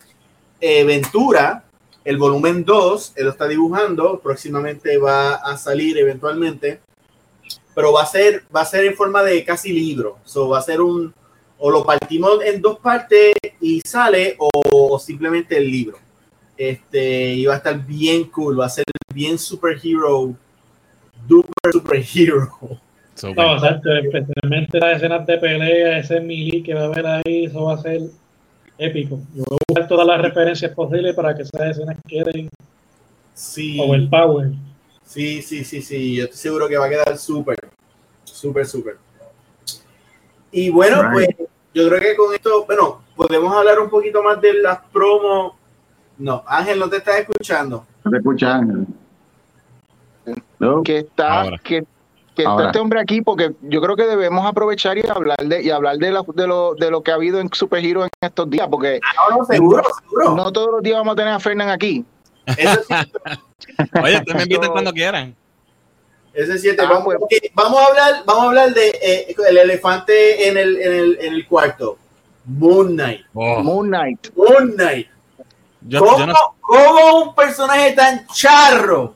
eh, Ventura, el volumen 2, él lo está dibujando, próximamente va a salir eventualmente, pero va a ser, va a ser en forma de casi libro, so, va a ser un, o lo partimos en dos partes y sale, o simplemente el libro este y va a estar bien cool, va a ser bien superhero, duper superhero. Super. No, exacto, especialmente las escenas de pelea, ese melee que va a haber ahí, eso va a ser épico. Yo voy a buscar todas las referencias posibles para que esas escenas queden Sí, overpower. sí, sí, sí, sí, yo estoy seguro que va a quedar súper, súper, súper. Y bueno, Right. pues yo creo que con esto, bueno, podemos hablar un poquito más de las promos. No, Ángel, no te estás escuchando. ¿No te escuchas, Ángel? No. Que está, Ahora. que, que está este hombre aquí porque yo creo que debemos aprovechar y hablar de y hablar de, la- de lo de lo que ha habido en Superhero en estos días porque Ah, no, no, seguro, seguro. no todos los días vamos a tener a Fernán aquí. Eso sí, Oye, ustedes me invitan cuando quieran. Ese es siete. Ah, vamos, pues. vamos a hablar, vamos a hablar de eh, el elefante en el, en el, en el cuarto. Moon Knight. Oh, Moon Knight. Moon Knight. yo, ¿Cómo, yo no cómo un personaje tan charro,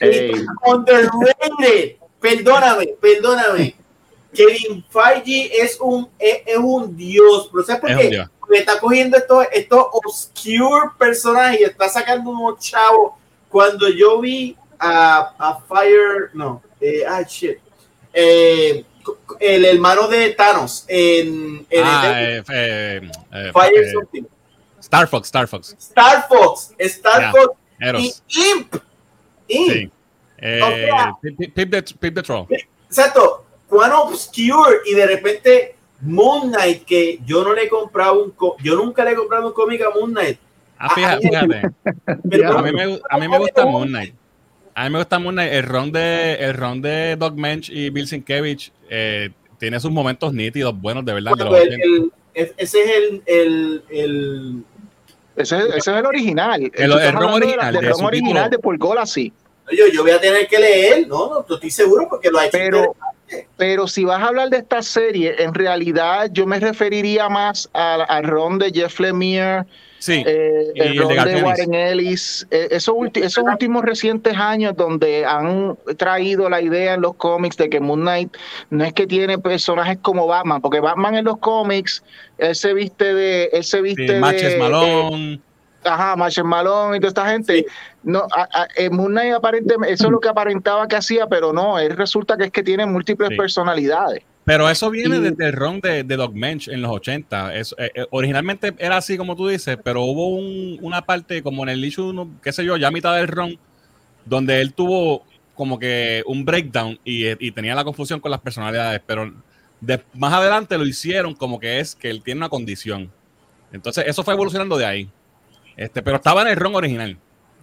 Ey, underrated, perdóname, perdóname, Kevin Feige es un, es, es un dios, pero ¿sabes por qué? Porque está cogiendo estos, estos obscure personajes y está sacando unos chavos. Cuando yo vi a, a Fire, no, eh, ah, shit, eh, el hermano de Thanos en, en Ah, el- eh, eh, Fire something. Star Fox, Star Fox. Star Fox, Star Fox Eros. y Imp. Imp. Sí. Eh, O sea- Pip, Pip- Pip the, Pip the Troll. Exacto. Cuán obscure y de repente Moon Knight, que yo no le he comprado un co- yo nunca le he comprado un cómic a Moon Knight. Ah, fíjate, fíjate. Pero A mí me, a mí me gusta Moon Knight. A mí me gusta Moon Knight. El ron de, el ron de Doug Mensch y Bill Sienkiewicz eh, tiene sus momentos nítidos, buenos, de verdad. de los Bueno, el- 80. el- es- ese es el, el, el- Ese, es- ese es el original. El- el de original, de ron su original título. de Paul Golassi. Yo, yo voy a tener que leer, no, no, no estoy seguro porque lo ha hecho. Pero, pero si vas a hablar de esta serie, en realidad yo me referiría más al, al ron de Jeff Lemire, Sí, eh, el el de ron de Warren Ellis, eh, esos, esos últimos recientes años donde han traído la idea en los cómics de que Moon Knight no es que tiene personajes como Batman, porque Batman en los cómics, él se viste de, él se sí, viste Matches de, Malone. Ajá, Marshall Malone y toda esta gente. No, a, a, Moon Knight aparentemente, eso es lo que aparentaba que hacía, pero no, él resulta que es que tiene múltiples Sí. personalidades. Pero eso viene Y- desde el ron de, de Doug Mensch en los 80. Es, eh, eh, originalmente era así como tú dices, pero hubo un- una parte como en el issue, qué sé yo, ya a mitad del ron, donde él tuvo como que un breakdown y, eh, y tenía la confusión con las personalidades, pero de- más adelante lo hicieron como que es que él tiene una condición. Entonces eso fue evolucionando de ahí. Este, pero estaba en el ron original.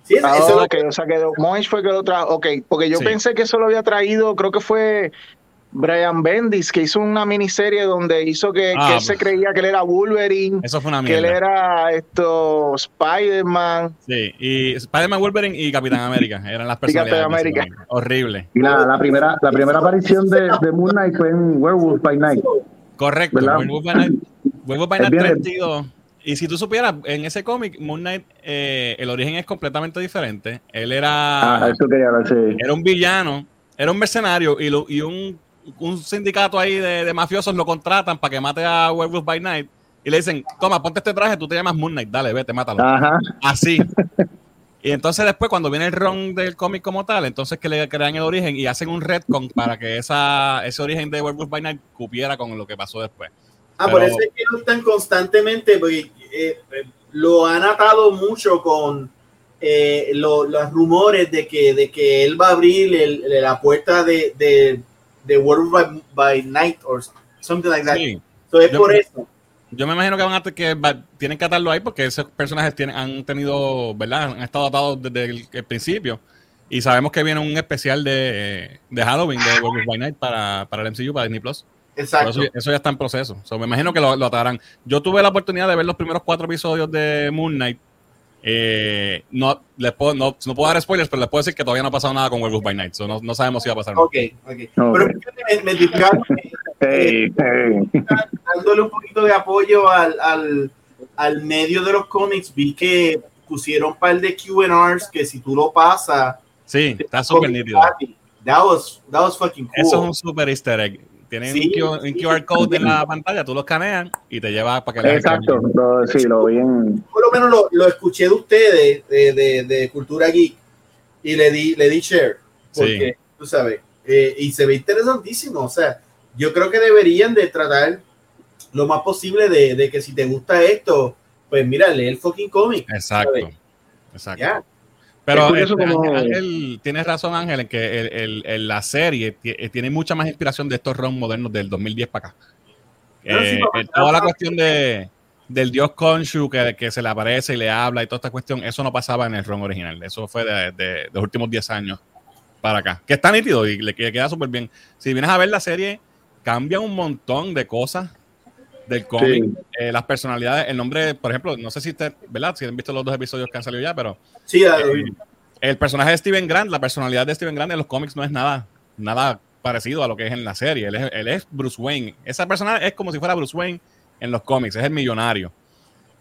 Sí, eso- Ah, eso- ok, o sea que Moench fue que lo trajo. Ok, porque yo Sí. pensé que eso lo había traído, creo que fue Brian Bendis, que hizo una miniserie donde hizo que, Ah, que él se pues. creía que él era Wolverine, Eso fue una que él mierda. era esto Spider-Man. Sí, y Spider-Man Wolverine y Capitán América eran las Y Capitán personalidades. América. Horrible. Y la, la primera, la primera aparición de, de Moon Knight fue en Werewolf by Night. Correcto. ¿Verdad? Werewolf by Night, Werewolf by Night bien- 32. Y si tú supieras, en ese cómic, Moon Knight, eh, el origen es completamente diferente. Él era, Ah, eso quería hablar, sí. era un villano, era un mercenario y, lo- y un, un sindicato ahí de, de mafiosos lo contratan para que mate a Werewolf by Night. Y le dicen, toma, ponte este traje, tú te llamas Moon Knight, dale, vete, mátalo. Ajá. Así. Y entonces después, cuando viene el ron del cómic como tal, entonces que le crean el origen y hacen un retcon para que esa, ese origen de Werewolf by Night cupiera con lo que pasó después. Ah, por eso es que lo están constantemente, porque eh, lo han atado mucho con eh, lo- los rumores de que, de que él va a abrir el- la puerta de, de, de World by, by Night or something like that. Sí. So, es Yo- por eso. Yo me imagino que van a que va- tienen que atarlo ahí porque esos personajes tienen, han tenido, ¿verdad? Han estado atados desde el, el principio. Y sabemos que viene un especial de, de Halloween de Werewolf by Night para, para el MCU, para Disney Plus. Pero Exacto. Eso, eso ya está en proceso. So, me imagino que lo, lo atarán. Yo tuve la oportunidad de ver los primeros cuatro episodios de Moon Knight. Eh, no, les puedo, no, no puedo dar spoilers, pero les puedo decir que todavía no ha pasado nada con Werewolf by Night. So, no, no sabemos si va a pasar. Ok, ok. Pero fíjate, me, me discaron, Hey, hey. dándole un poquito de apoyo al, al, al medio de los cómics, vi que pusieron un par de QRs que si tú lo pasas, Sí, está súper nítido. That was, that was fucking cool. Eso es un super easter egg. Tienen Sí. un, QR, un QR code en la pantalla, tú lo escaneas y te lleva para que Exacto, lo- sí, lo vi en... por lo menos lo, lo escuché de ustedes, de, de, de Cultura Geek, y le di, le di share, porque, tú sabes, eh, y se ve interesantísimo, o sea, yo creo que deberían de tratar lo más posible de, de que si te gusta esto, pues mira, lee el fucking cómic, Exacto. ¿sabes? Exacto. ya, Pero este, como- Ángel, tienes razón, Ángel, en que el- el- el- la serie eh, tiene mucha más inspiración de estos ROM modernos del 2010 para acá. Eh, eh, toda la cuestión de, del dios Khonshu que, que se le aparece y le habla y toda esta cuestión, eso no pasaba en el ROM original. Eso fue de, de- de los últimos 10 años para acá. Que está nítido y le, que- queda súper bien. Si vienes a ver la serie, cambia un montón de cosas del cómic. Sí. Eh, las personalidades, el nombre, por ejemplo, no sé si usted, ¿verdad? Si han visto los dos episodios que han salido ya, pero sí, eh, el personaje de Steven Grant, la personalidad de Steven Grant en los cómics no es nada, nada parecido a lo que es en la serie. Él es, él es Bruce Wayne. Esa persona es como si fuera Bruce Wayne en los cómics, es el millonario.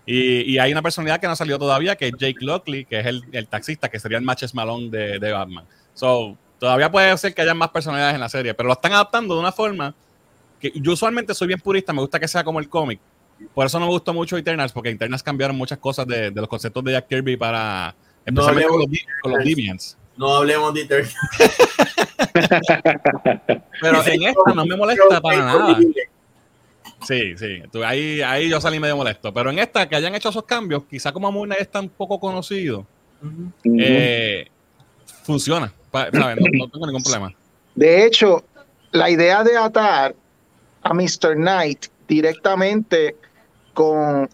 Y, y hay una personalidad que no salió todavía, que es Jake Lockley, que es el, el taxista, que sería el Matches Malone de, de Batman. So, todavía puede ser que haya más personalidades en la serie, pero lo están adaptando de una forma que yo usualmente soy bien purista, me gusta que sea como el cómic. Por eso no me gustó mucho Eternals, porque Eternals cambiaron muchas cosas de, de los conceptos de Jack Kirby para... Especialmente con, los, con los Deviants. no hablemos de Eternal. Pero en esta no me molesta para nada. Sí, sí. Tú- ahí, ahí yo salí medio molesto. Pero en esta, que hayan hecho esos cambios, quizá como Moon Knight es tan poco conocido, eh, funciona. Pa- ¿sabes? No, no tengo ningún problema. De hecho, la idea de atar a Mr. Knight directamente con,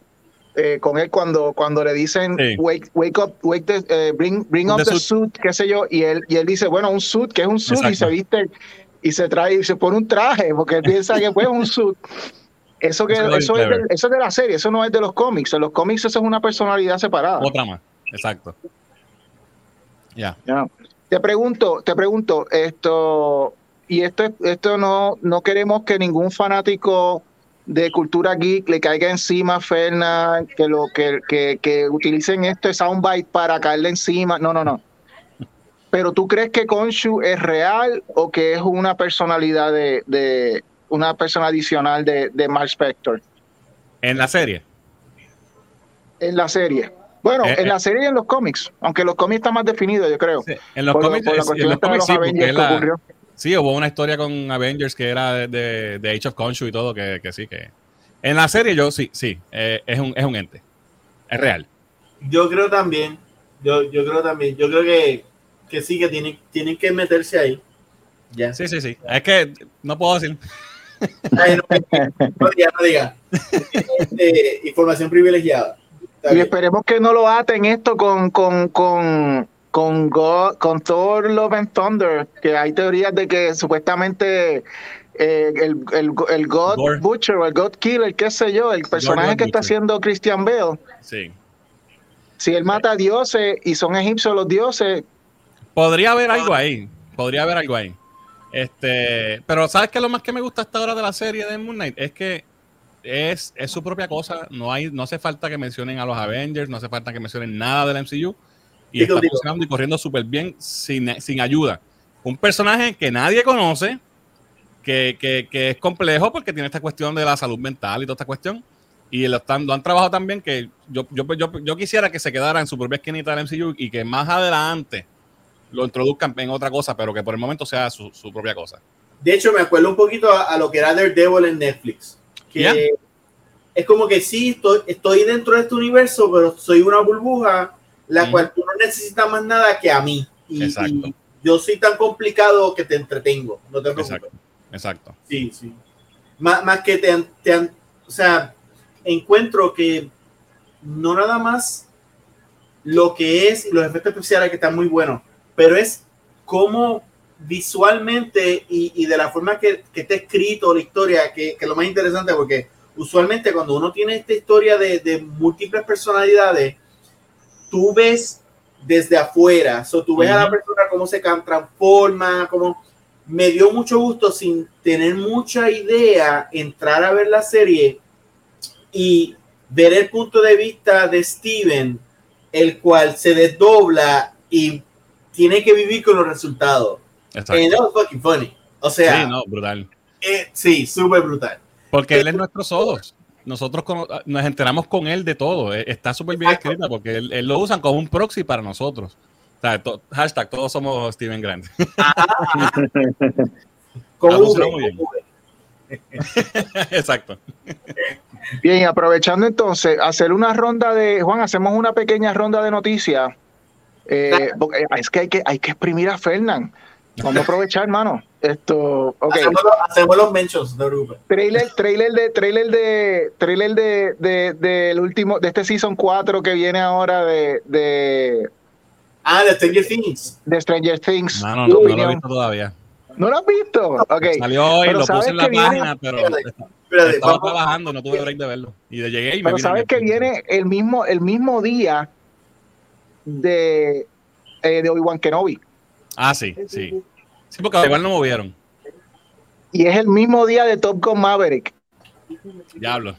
eh, con él cuando, cuando le dicen Sí. wake, wake up, wake the, eh, bring, bring up The the, suit. suit. qué sé yo, y él, y él dice, bueno, un suit, que es un suit, y se viste y se trae y se pone un traje, porque él piensa que pues, es un suit. Eso, que, Eso es eso, es clever. de, eso es de la serie, eso no es de los cómics. En los cómics eso es una personalidad separada. Otra más. Exacto. Ya. Ya. Te pregunto, te pregunto, esto, y esto, es- esto no, no queremos que ningún fanático de cultura geek le caiga encima a Fernan, que lo que, que, que utilicen esto de soundbite para caerle encima. No, no, no. Pero tú crees que Konshu es real o que es una personalidad de, de una persona adicional de, de Mark Spector En la serie. en la serie? Bueno, Eh, en eh. la serie y en los cómics, aunque los cómics están más definidos, yo creo. Sí, En los Por lo- cómics, por la en los de cómics los sí, porque Avengers es que la- ocurrió. Sí, hubo una historia con Avengers que era de, de, de Age of Khonshu y todo, que, que sí, que... En la serie yo sí, sí, eh, es, un, es un ente. Es real. Yo creo también, yo, yo creo también, yo creo que, que sí, que tienen, tienen que meterse ahí. Ya. Sí, sí, sí. Es que no puedo decir. Ay, no, no diga, no diga. Este, información privilegiada. Está Y bien. esperemos que no lo aten esto con con con con, con Thor Love and Thunder, que hay teorías de que supuestamente eh, el, el, el God. Butcher o el God Killer, qué sé yo, el personaje que está haciendo Christian Bale, Sí. si él mata a dioses y son egipcios los dioses, Podría haber algo ahí. Podría haber algo ahí. Este, pero ¿sabes qué es lo más que me gusta hasta ahora de la serie de Moon Knight? Es que es, es su propia cosa. No hay, no hace falta que mencionen a los Avengers, no hace falta que mencionen nada del MCU. Y Sí, está contigo. funcionando y corriendo súper bien sin, sin ayuda. Un personaje que nadie conoce, que, que- que es complejo porque tiene esta cuestión de la salud mental y toda esta cuestión. Y lo, están, lo han trabajado también que yo, yo, yo, yo quisiera que se quedara en su propia esquinita del MCU y que más adelante lo introduzcan en otra cosa, pero que por el momento sea su, su propia cosa. De hecho, me acuerdo un poquito a, a lo que era Daredevil en Netflix. Que Ya. es como que sí, estoy, estoy dentro de este universo, pero soy una burbuja, la cual tú no necesitas más nada que a mí. Y, Exacto. y yo soy tan complicado que te entretengo. No te preocupes. Exacto. Exacto. Sí, sí. Más, más que te, te o sea, encuentro que no nada más lo que es y los efectos especiales que están muy buenos, pero es cómo visualmente y, y de la forma que, que está escrito la historia, que, que es lo más interesante, porque usualmente cuando uno tiene esta historia de, de múltiples personalidades, tú ves desde afuera, o tú ves a la persona cómo se transforma, cómo me dio mucho gusto sin tener mucha idea entrar a ver la serie y ver el punto de vista de Steven, el cual se desdobla y tiene que vivir con los resultados. Exacto. And that was fucking funny. O sea, sí, no, brutal. eh, sí, súper brutal. Porque él es nuestros ojos. Nosotros cono- nos enteramos con él de todo. Eh, Está súper bien escrita porque él, él lo usan como un proxy para nosotros. O sea, to- hashtag, todos somos Steven Grant. Con Ah, con. V. Exacto. Bien, aprovechando entonces, hacer una ronda de, Juan, hacemos una pequeña ronda de noticias. Eh, es que hay que hay que exprimir a Fernán. Vamos a aprovechar, hermano. Esto, ok. Hacemos, los, hacemos los te preocupes. Trailer, trailer de, trailer de, trailer de, de, del último, de este season 4 que viene ahora de, de, Ah, de Stranger Things. de Stranger Things. No, no, Tu no, no lo he visto todavía. ¿No lo has visto? Ok. Salió hoy, Pero lo puse en la viene- página, pero Espérate, estaba vamos- trabajando, no tuve break de verlo. Y de llegué y me Pero vine sabes que viene el mismo, el mismo día de, eh, de Obi-Wan Kenobi. Ah, sí, sí. Sí, porque igual no movieron. Y es el mismo día de Top Gun Maverick. Diablo.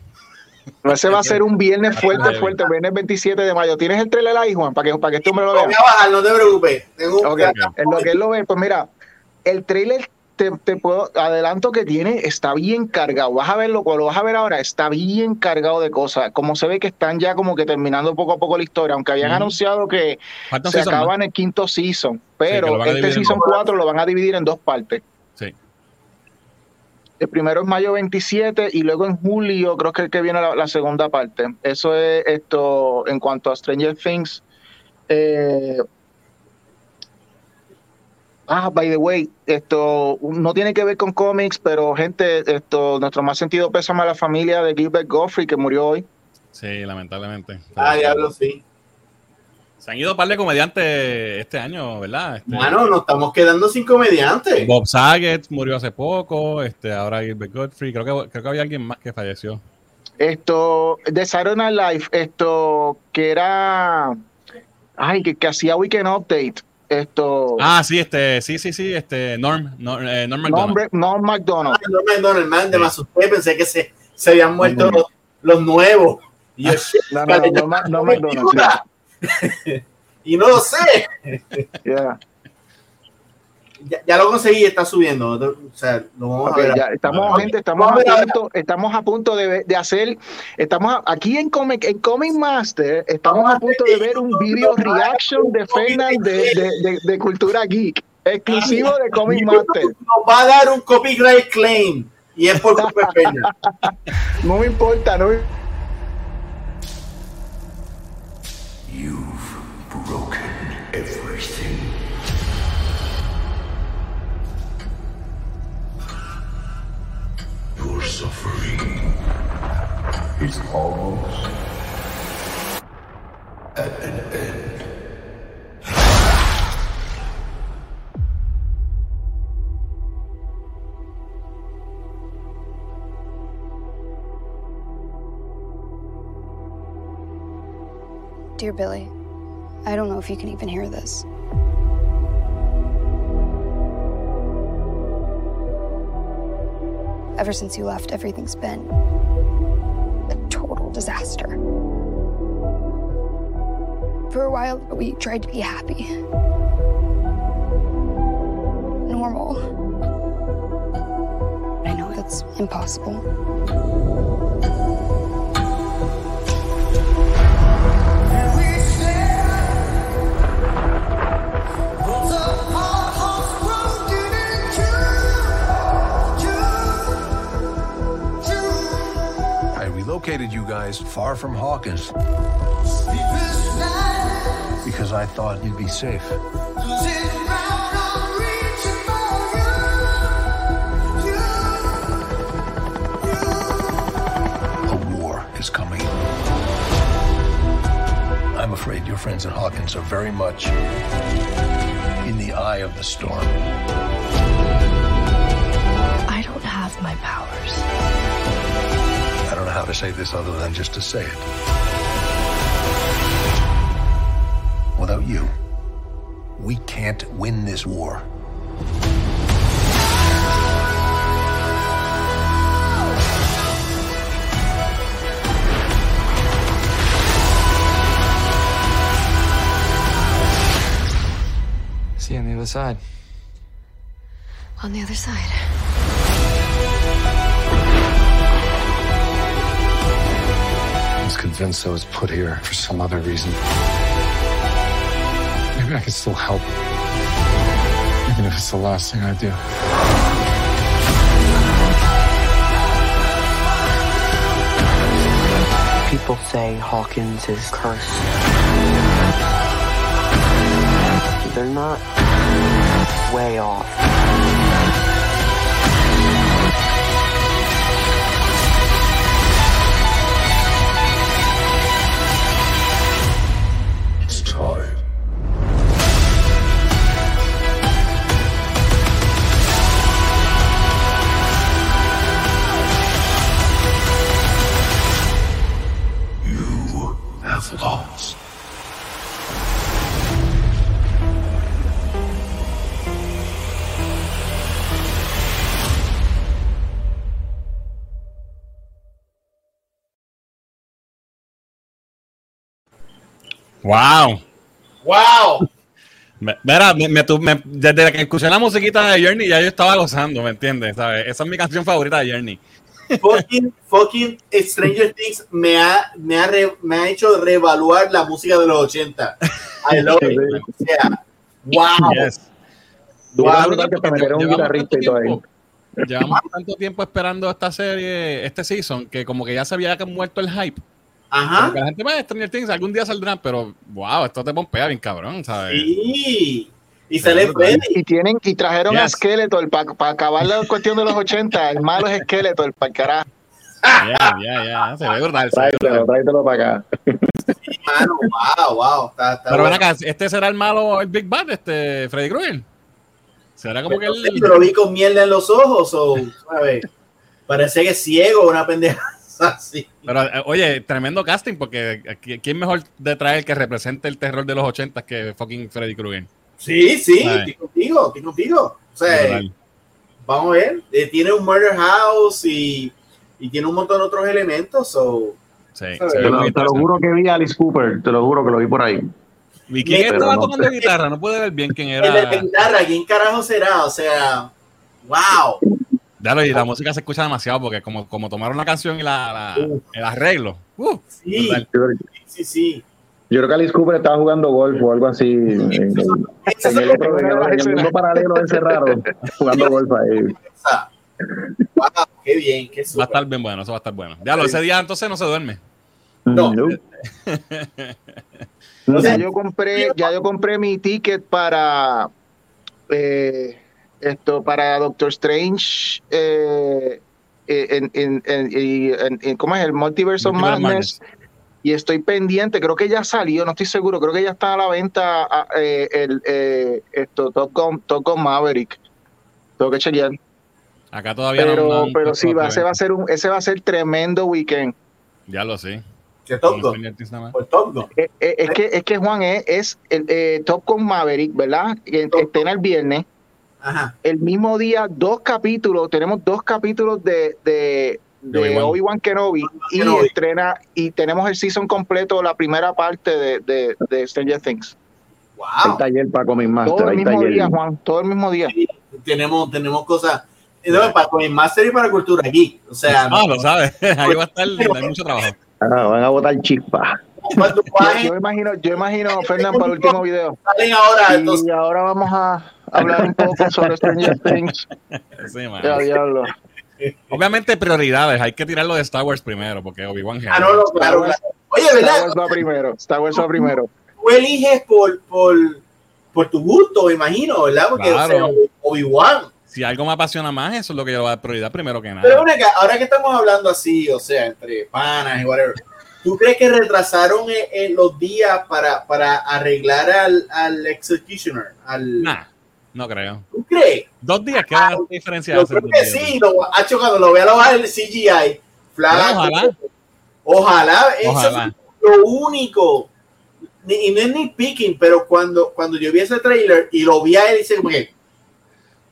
Ese va a ser un viernes fuerte, fuerte, viernes 27 de mayo. ¿Tienes el trailer ahí, Juan? Para que, para que este hombre lo vea. voy a bajar, no te preocupes. Tengo un Ok, en lo que él lo ve, pues mira, el trailer te, te puedo adelanto que tiene, está bien cargado. Vas a verlo, lo vas a ver ahora, está bien cargado de cosas. Como se ve que están ya como que terminando poco a poco la historia, aunque habían anunciado que se season acaba en el quinto season, pero este season dos. 4 lo van a dividir en dos partes. Sí. El primero es mayo 27 y luego en julio creo que, que viene la, la segunda parte. Eso es esto en cuanto a Stranger Things. Eh, ah, by the way, esto no tiene que ver con cómics, pero gente, esto, nuestro más sentido pésame a la familia de Gilbert Goffrey que murió hoy. Sí, lamentablemente. Ah, diablo, sí. Se han ido un par de comediantes este año, ¿verdad? Este, Mano, nos estamos quedando sin comediantes. Bob Saget murió hace poco, este, ahora Gilbert Godfrey, creo que, creo que había alguien más que falleció. Esto, de Saturday Night Live, esto, que era, ay, que, que hacía Weekend Update, esto, Ah, sí, este, sí, sí, sí, este, Norm, Norm, eh, Norm Norm, MacDonald. Norm MacDonald. Ah, No me Donald Man, de Sí. me asusté, pensé que se, se habían muerto los, los nuevos. Y, yo, No, no, no, no McDonald, y no lo sé. Yeah. Ya, ya lo conseguí, está subiendo. O sea, lo vamos Ok, a ver. ya, estamos, gente, estamos vamos a a ver. punto, estamos a punto de, de hacer, estamos a- aquí en Comic, en Comic Master, estamos a punto de ver un video reaction de Fernan de, de, de, de Cultura Geek, exclusivo de Comic Master. Nos va a dar un copyright claim. Y es por culpa de. No me importa, no me- You've broken suffering is almost at an end. Dear Billy, I don't know if you can even hear this. Ever since you left, everything's been a total disaster. For a while, we tried to be happy, normal. I know that's impossible. I relocated you guys far from Hawkins because I thought you'd be safe. A war is coming. I'm afraid your friends at Hawkins are very much in the eye of the storm. I don't have my powers. I don't know how to say this other than just to say it. Without you, we can't win this war. See you on the other side. On the other side. Convinced I was put here for some other reason. Maybe I can still help. Even if it's the last thing I do. People say Hawkins is cursed. They're not way off. ¡Wow! ¡Wow! Me- Mira, me- me tu- me- desde que escuché la musiquita de Journey ya yo estaba gozando, ¿me entiendes? ¿Sabes? Esa es mi canción favorita de Journey. Fucking, fucking Stranger Things me ha, me, ha re- me ha hecho reevaluar la música de los 80. I love it. O sea, wow. Yes. Dura Wow. brutal que se metieron un Llevamos guitarrista y tanto todo ahí. tiempo- llevamos tanto tiempo esperando esta serie, este season, que como que ya se había muerto el hype. Ajá. Que la gente va a Stranger Things, algún día saldrán, pero wow, esto te pompea bien cabrón, ¿sabes? Sí. Y sale Freddy. Y tienen y trajeron a Yes. Skeletor para acabar la cuestión de los 80. El malo es Skeletor, para el carajo. Ya, ya, ya, se ve brutal. Tráetelo, tráetelo para acá. Mano, wow, wow. Está, está Pero ven bueno. acá, este será el malo, el Big Bad, este Freddy Krueger. Será como que No sé, el. lo vi con mierda en los ojos, o, ¿sabes? Parece que es ciego, una pendeja así. Pero, eh, oye, tremendo casting, porque aquí- ¿quién mejor de traer que represente el terror de los 80 que fucking Freddy Krueger? Sí, sí, estoy contigo, estoy contigo. O sea, Brutal. vamos a ver. eh, tiene un murder house y, y tiene un montón de otros elementos. So, Sí, Te lo, juro que vi a Alice Cooper, te lo juro que lo vi por ahí. ¿Y quién Pero estaba no tocando sé. guitarra? No puede ver bien quién el de era. guitarra, ¿quién carajo será? O sea, wow. Dale, y la música se escucha demasiado porque como, como tomaron la canción y la, la- el arreglo. uh, Sí, brutal. Yo, creo- sí, sí. yo creo que Alice Cooper estaba jugando golf o algo así. En, en- en el, otro, en el- mundo paralelo ese raro, jugando golf ahí. Wow, qué bien, qué Va a estar bien bueno, eso va a estar bueno. Ya, ese día entonces no se duerme. No. Ya yo compré, ya yo compré mi ticket para eh, esto, para Doctor Strange. eh, en, en, en- en- en- ¿Cómo es? El Multiverse of Madness. Y estoy pendiente, creo que ya salió, no estoy seguro, creo que ya está a la venta eh, el, eh, esto, Top Gun, Top Gun Maverick. Tengo que chequear. Acá todavía no- Pero, no. pero sí, va, ese va a ser un, ese va a ser tremendo weekend. Ya lo sé. Que Top Gun, Top Gun. Eh, eh, es que, es que Juan es, es el eh, Top Gun Maverick, ¿verdad? Que Estrena el viernes. Ajá. El mismo día, dos capítulos, tenemos dos capítulos de, de, De de Obi-Wan. Kenobi y Kenobi. estrena, y tenemos el season completo, la primera parte de, de, de Stranger Things. Hay Wow. taller para Comic Todo Master, el hay mismo taller. día, Juan, todo el mismo día. Sí, tenemos, tenemos cosas. no, para el Master y para Cultura Geek. O sea, Ah, lo sabes. Ahí va a estar, hay mucho trabajo. Ah, van a botar cuando Yo, imagino, yo imagino, Fernán, para el último video. salen ahora. Entonces, Y ahora vamos a hablar un poco sobre Stranger Things. Sí, man. Ya, diablo. Obviamente prioridades, hay que tirarlo de Star Wars primero, porque Obi-Wan ah, no, no, claro, claro. Oye, Star ¿verdad? Wars va primero. Star Wars va primero. Tú eliges por, por, por tu gusto, me imagino, ¿verdad? Porque Claro. o sea, Obi-Wan. Si algo me apasiona más, eso es lo que yo voy a dar prioridad primero que Pero nada. bueno, que ahora que estamos hablando así, o sea, entre panas y whatever, ¿tú crees que retrasaron eh, eh, los días para, para arreglar al, al Executioner? Al, Nah, no creo. ¿Tú crees? Dos días, ¿qué va a diferencia Yo creo que sí, lo, hacho, cuando lo vea lo bajar el CGI, Ojalá. ojalá, eso es lo único. Ni, y no es ni picking, pero cuando, cuando yo vi ese trailer y lo vi a él, dice que,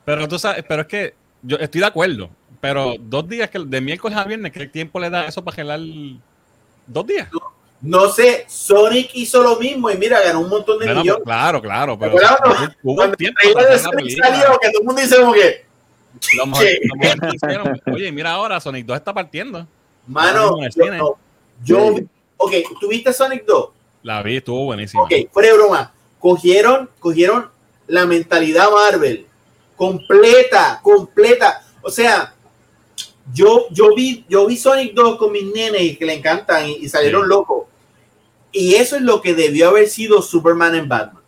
Pero tú sabes, pero es que yo estoy de acuerdo. Pero dos días, que de miércoles a viernes, ¿qué tiempo le da eso para gelar? Dos días. no sé, Sonic hizo lo mismo y mira, ganó un montón de Bueno, millones. pues, claro, claro, pero Pero no, hubo Cuando tiempo de Sonic salió, que todo el mundo dice como que, Oye, mira ahora, Sonic 2 está partiendo. mano, yo, no, yo ok, ¿tuviste Sonic 2? La vi, estuvo buenísima. Ok, fuera de broma. Cogieron, cogieron la mentalidad Marvel. Completa, completa. O sea, yo, yo vi, yo vi Sonic 2 con mis nenes que le encantan y, y salieron Sí. locos. Y eso es lo que debió haber sido Superman en Batman.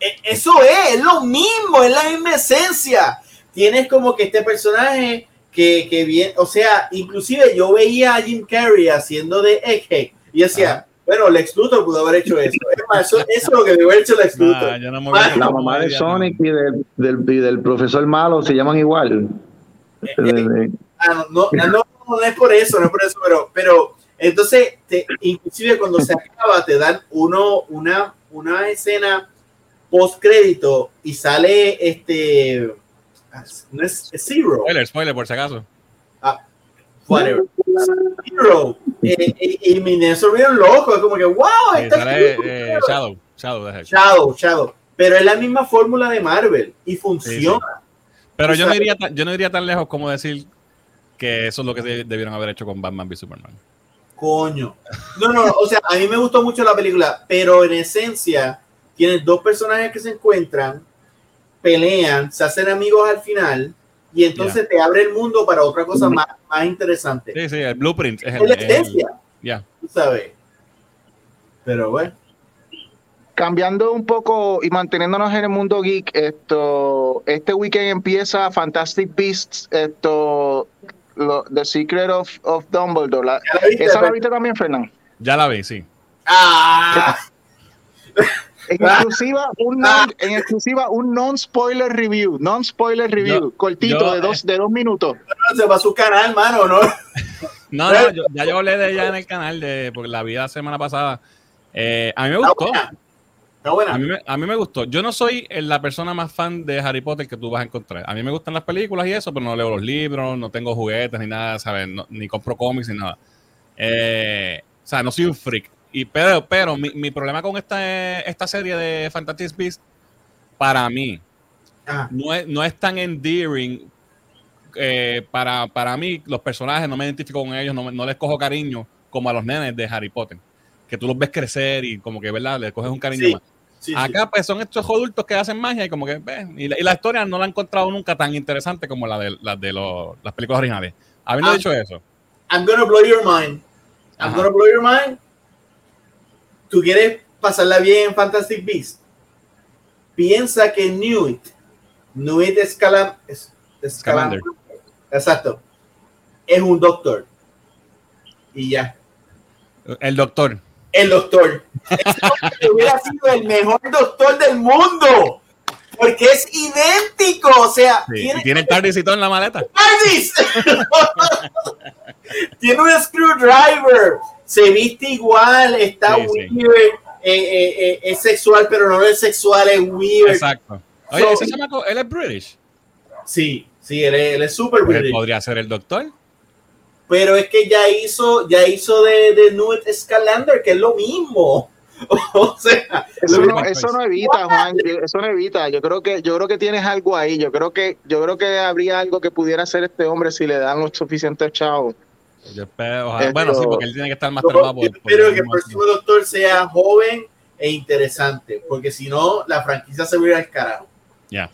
E- Eso es, es lo mismo, es la misma esencia. Tienes como que este personaje que, que bien, o sea, inclusive yo veía a Jim Carrey haciendo de Egghead y decía, bueno, Lex Luthor pudo haber hecho eso. Es más, eso, eso es lo que debió haber hecho Lex Luthor. Nah, no La mamá de Sonic y del, del, y del profesor malo se llaman igual. Eh, Ah, no, no, no, no es por eso, no es por eso, pero, pero entonces, te, inclusive cuando se acaba, te dan uno, una, una escena post crédito y sale este, no es, es Zero, Spoiler, spoiler, por si acaso. whatever, Zero, eh, y, y se volvieron locos, es como que, wow, Sí, esta sale eh, Shadow. Shadow. Shadow, Shadow, pero es la misma fórmula de Marvel y funciona. Pero yo no, iría tan, yo no iría tan lejos como decir que eso es lo que de- debieron haber hecho con Batman v Superman. Coño. No, no, o sea, a mí me gustó mucho la película, pero en esencia tienes dos personajes que se encuentran, pelean, se hacen amigos al final y entonces te abre el mundo para otra cosa más, más interesante. Sí, sí, el blueprint. Es el, la esencia, ya. tú sabes. Pero bueno. Cambiando un poco y manteniéndonos en el mundo geek, esto, este weekend empieza Fantastic Beasts, esto, lo- The Secret of, of Dumbledore. La- ¿Ya la viste, ¿Esa la Fer? viste también, Fernán? Ya la vi, sí. ¡Ah! En exclusiva, un non, en exclusiva, un non-spoiler review, non-spoiler review, Yo- cortito, yo, de dos, de dos minutos. Se va a su canal, mano, ¿no? No, no, yo- ya yo hablé de ella en el canal, de, porque la vi la semana pasada. Eh, a mí me gustó. Buena. Está buena. A mí, me, a mí me gustó. Yo no soy eh, la persona más fan de Harry Potter que tú vas a encontrar. A mí me gustan las películas y eso, pero no leo los libros, no tengo juguetes ni nada, ¿sabes? No- ni compro cómics ni nada. Eh, o sea, no soy un freak. Y, pero pero mi, mi problema con esta, esta serie de Fantastic Beasts, para mí, Ah. no es, no es tan endearing. eh, para, para mí, los personajes no me identifico con ellos, no, no les cojo cariño como a los nenes de Harry Potter. Que tú los ves crecer y como que, ¿verdad? Le coges un cariño Sí, más. Sí, sí. Acá pues son estos adultos que hacen magia y como que ves, y, la, y la historia no la he encontrado nunca tan interesante como la de, la de los- las películas originales. Habiendo Ah. dicho eso, I'm gonna blow your mind. I'm Ajá. gonna blow your mind. ¿Tú quieres pasarla bien en Fantastic Beasts? Piensa que Newt, Newt Scamander. exacto, es un doctor. Y ya. el doctor. El doctor. Ese hombre hubiera sido el mejor doctor del mundo. Porque es idéntico. O sea, Sí, tiene y tiene el tardicito en la maleta. ¡Ardis! Tiene un screwdriver. Se viste igual. Está Sí, sí. weird. eh, eh, eh, es sexual, pero no es sexual. Es weird. Exacto. Oye, So- ese chamaco, él es British. Sí, sí, él es, él es súper Pues él weird. podría ser el doctor. Pero es que ya hizo, ya hizo de, de Newt Scalander, que es lo mismo. O sea, Eso lo- no, eso no evita, Juan, eso no evita. Yo creo que, yo creo que tienes algo ahí. Yo creo que, yo creo que habría algo que pudiera hacer este hombre si le dan los suficientes chavos. Yo espero- ojalá- Esto- bueno, sí, porque él tiene que estar más Yo por, por espero que el próximo doctor sea joven e interesante, porque si no, la franquicia se va a ir al carajo.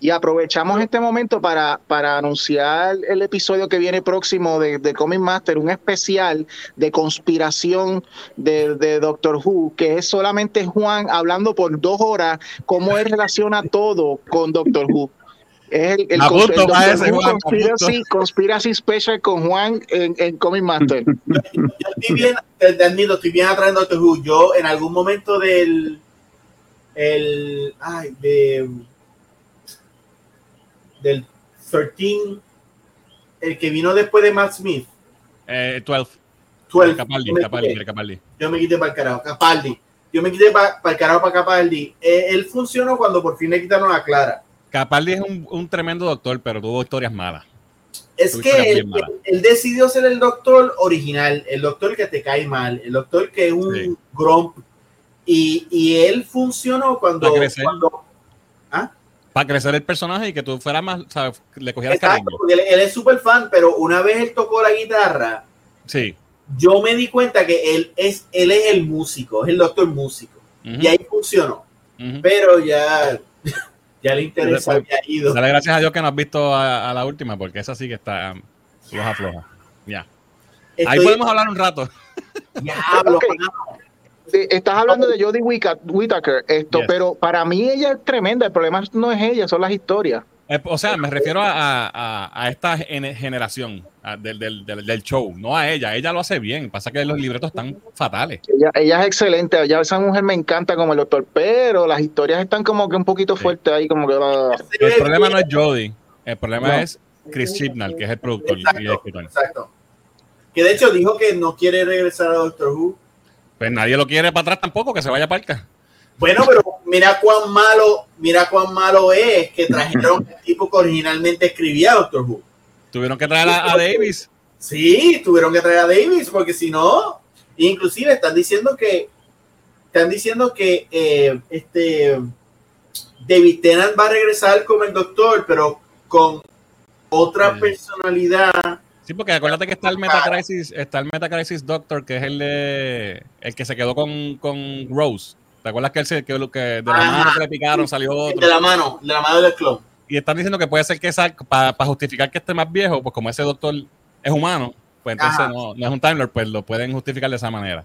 Y aprovechamos este momento para, para anunciar el episodio que viene próximo de, de Comic Master, un especial de conspiración de, de Doctor Who, que es solamente Juan hablando por dos horas cómo él relaciona todo con Doctor Who. Es el, el, Me apunto el para Doctor ese, Who Juan, me Conspiracy. Conspiracy Special con Juan en, en Comic Master. Yo estoy bien, te, te admito, estoy bien atrás de Doctor Who. Yo en algún momento del el ay, de del 13 el que vino después de Matt Smith. Eh, 12. 12 Capaldi, yo me Capaldi, yo me quité para el carajo Capaldi. Yo me quité para el carajo para Capaldi. Eh, él funcionó cuando por fin le quitaron a Clara. Capaldi es un, un tremendo doctor, pero tuvo historias malas. es que él, decidió ser el doctor original el doctor que te cae mal el doctor que es un Sí. grump. Y, y él funcionó cuando Para crecer el personaje y que tú fueras más, ¿sabes? Le cogieras Exacto, cariño. porque él, él es súper fan, pero una vez él tocó la guitarra, Sí. yo me di cuenta que él es, él es el músico, es el doctor músico. Y ahí funcionó. Pero ya, ya le interesa, había ido. Dale gracias a Dios que no has visto a, a la última, porque esa sí que está um, floja, floja. Ya. Ahí podemos hablar un rato. Sí, Estás hablando de Jodie Whitta- Whittaker, esto, Yes. pero para mí ella es tremenda. El problema no es ella, son las historias. Eh, O sea, me refiero a, a- a esta gene- generación a- del, del- del- del show, no a ella. Ella lo hace bien. Pasa que los libretos están fatales. Ella, ella es excelente, ella, esa mujer me encanta como el doctor, pero las historias están como que un poquito Sí. fuertes ahí, como que... ah, El problema no es Jodie, el problema No. es Chris Chibnall, que es el productor y el escritor. exacto. Que de hecho dijo que no quiere regresar a Doctor Who. Pues nadie lo quiere para atrás tampoco, que se vaya para acá. Bueno, pero mira cuán malo, mira cuán malo es que trajeron el tipo que originalmente escribía Doctor Who. Tuvieron que traer a, a Davis. Sí, tuvieron que traer a Davis porque si no, inclusive están diciendo que están diciendo que eh, este David Tennant va a regresar como el doctor, pero con otra Sí. personalidad. Sí, porque acuérdate que está el Metacrisis, está el Metacrisis Doctor, que es el de el que se quedó con, con Rose. ¿Te acuerdas que él se que, lo que de la Ajá. mano que le picaron salió otro? De la mano, de la mano del clon. y están diciendo que puede ser que para justificar que esté más viejo, pues como ese doctor es humano, pues entonces no, no, es un Time Lord, pues lo pueden justificar de esa manera.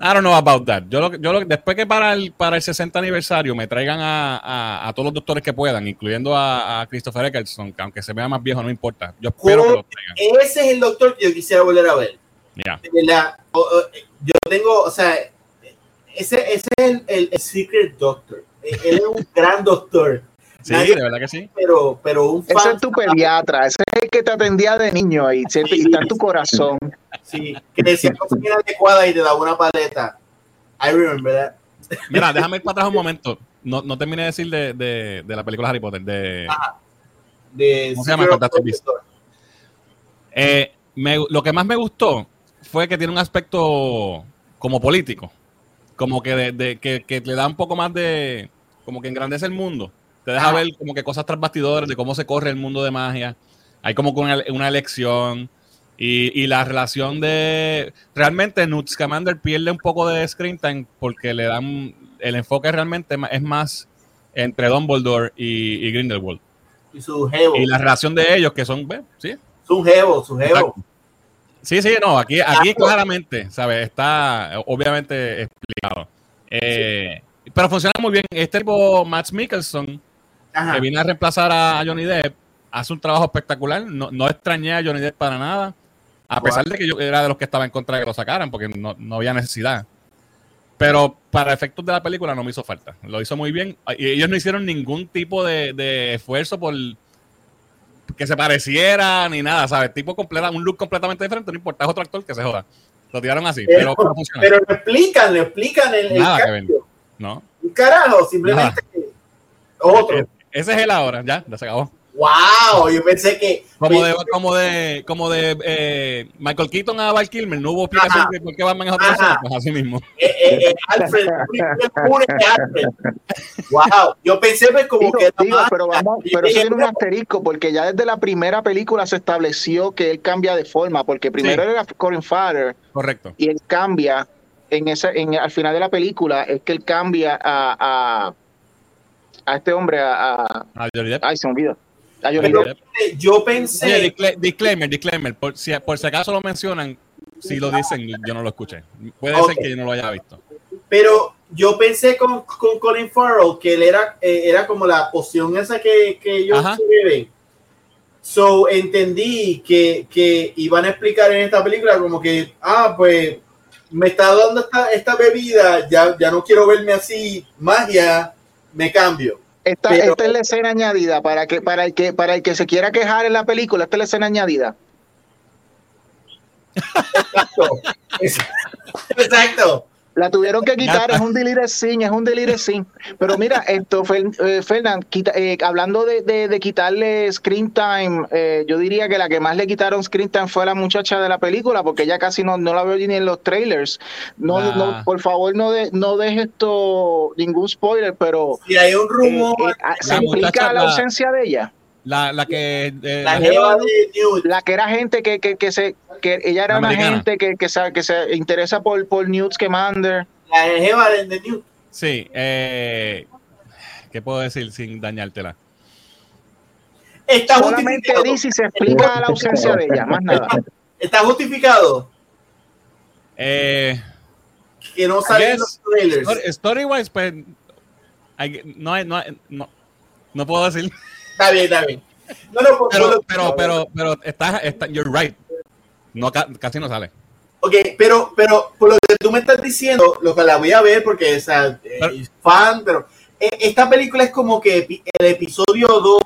I don't know about that. Yo, lo, yo lo, después que para el, para el 60 aniversario me traigan a, a, todos los doctores que puedan, incluyendo a, a, Christopher Eccleston, que aunque se vea más viejo, no importa. Yo espero que lo traigan. Ese es el doctor que yo quisiera volver a ver. Yeah. yo tengo, o sea, ese, ese es el, el, el Secret Doctor. Él es un gran doctor. Sí, de verdad que sí. Pero, pero un Ese es tu pediatra, ese es el que te atendía de niño ahí, sí, y está en tu corazón. Sí, que decía cosas inadecuadas y te daba una paleta. I remember that. Mira, déjame ir para atrás un momento. No, no terminé de decir de, de, de la película Harry Potter. De, de ¿Cómo se llama? Eh, me, lo que más me gustó fue que tiene un aspecto como político. Como que, de, de que, que le da un poco más de. Como que engrandece el mundo. Te deja ver como que cosas tras bastidores de cómo se corre el mundo de magia. Hay como una, una elección. Y, y, la relación de. Realmente, Newt Scamander pierde un poco de screen time porque le dan. El enfoque realmente es más entre Dumbledore y, y Grindelwald. Y su jevo. Y la relación de ellos, que son. ¿sí? Su jevo, su jevo. Sí, sí, no, aquí, aquí claramente, ¿sabes? Está obviamente explicado. Eh, pero funciona muy bien. Este tipo, Max Mikkelson, que viene a reemplazar a Johnny Depp, hace un trabajo espectacular. No, no extrañé a Johnny Depp para nada, a pesar de que yo era de los que estaba en contra de que lo sacaran, porque no, no había necesidad. Pero para efectos de la película no me hizo falta. Lo hizo muy bien. Y ellos no hicieron ningún tipo de, de esfuerzo por que se pareciera ni nada, ¿sabes? Tipo completa, un look completamente diferente, no importa, es otro actor que se joda. Lo tiraron así, pero, pero, pero lo explican, lo explican el, nada el cambio. No. Un carajo, simplemente otro. Ese es el ahora, ya, ya se acabó. ¡Wow! Yo pensé que. Como de, como de, como de eh, Michael Keaton a Val Kilmer, no hubo explicación de por qué Batman es otra cosa, pues así mismo. Eh, eh, eh Alfred, Alfred. ¡Wow! Yo pensé pues, como digo, que. Digo, pero vamos, pero eso tiene un asterisco, porque ya desde la primera película se estableció que él cambia de forma, porque primero sí. era Corin Farrer. Correcto. Y él cambia en ese, en, al final de la película, es que él cambia a, a, a este hombre, a. a, a Johnny Depp. Ay, se me olvidó. Pero, yo pensé. Oye, disclaimer, disclaimer. Por si, por si acaso lo mencionan, si lo dicen, yo no lo escuché. Puede okay. ser que yo no lo haya visto. Pero yo pensé con, con Colin Farrell que él era, eh, era como la poción esa que, que ellos beben. So entendí que, que iban a explicar en esta película como que, ah, pues me está dando esta, esta bebida, ya, ya no quiero verme así, magia, me cambio. Esta, Pero, esta, es la escena añadida para que para el que para el que se quiera quejar en la película, esta es la escena añadida. Exacto. Exacto. La tuvieron que quitar, es un delirious scene, es un delirious scene. Pero mira, esto, eh, Fernán, quita, eh, hablando de, de, de, quitarle screen time, eh, yo diría que la que más le quitaron screen time fue la muchacha de la película, porque ella casi no, no la veo ni en los trailers. No, ah. no por favor, no, de, no dejes esto ningún spoiler, pero si hay un rumor, ¿se implica la, la ausencia de ella? La, la que eh, la, la, la, que era gente que, que, que se que ella era una gente que, que, se, que se interesa por, por Newt Scamander. La jeva de, de Newt. Sí, eh, ¿qué puedo decir sin dañártela? Está Solamente dice y se explica la ausencia de ella, más nada. ¿Está justificado? Eh, que no salen los trailers. Story, story wise, pues, hay, no, hay, no, hay, no, no puedo decir. Está bien, está bien. No, no, pero, pero, pero, pero, está, está, you're right. No, casi no sale. Ok, pero, pero por lo que tú me estás diciendo, lo que la voy a ver porque es fan, pero esta película es como que el episodio 2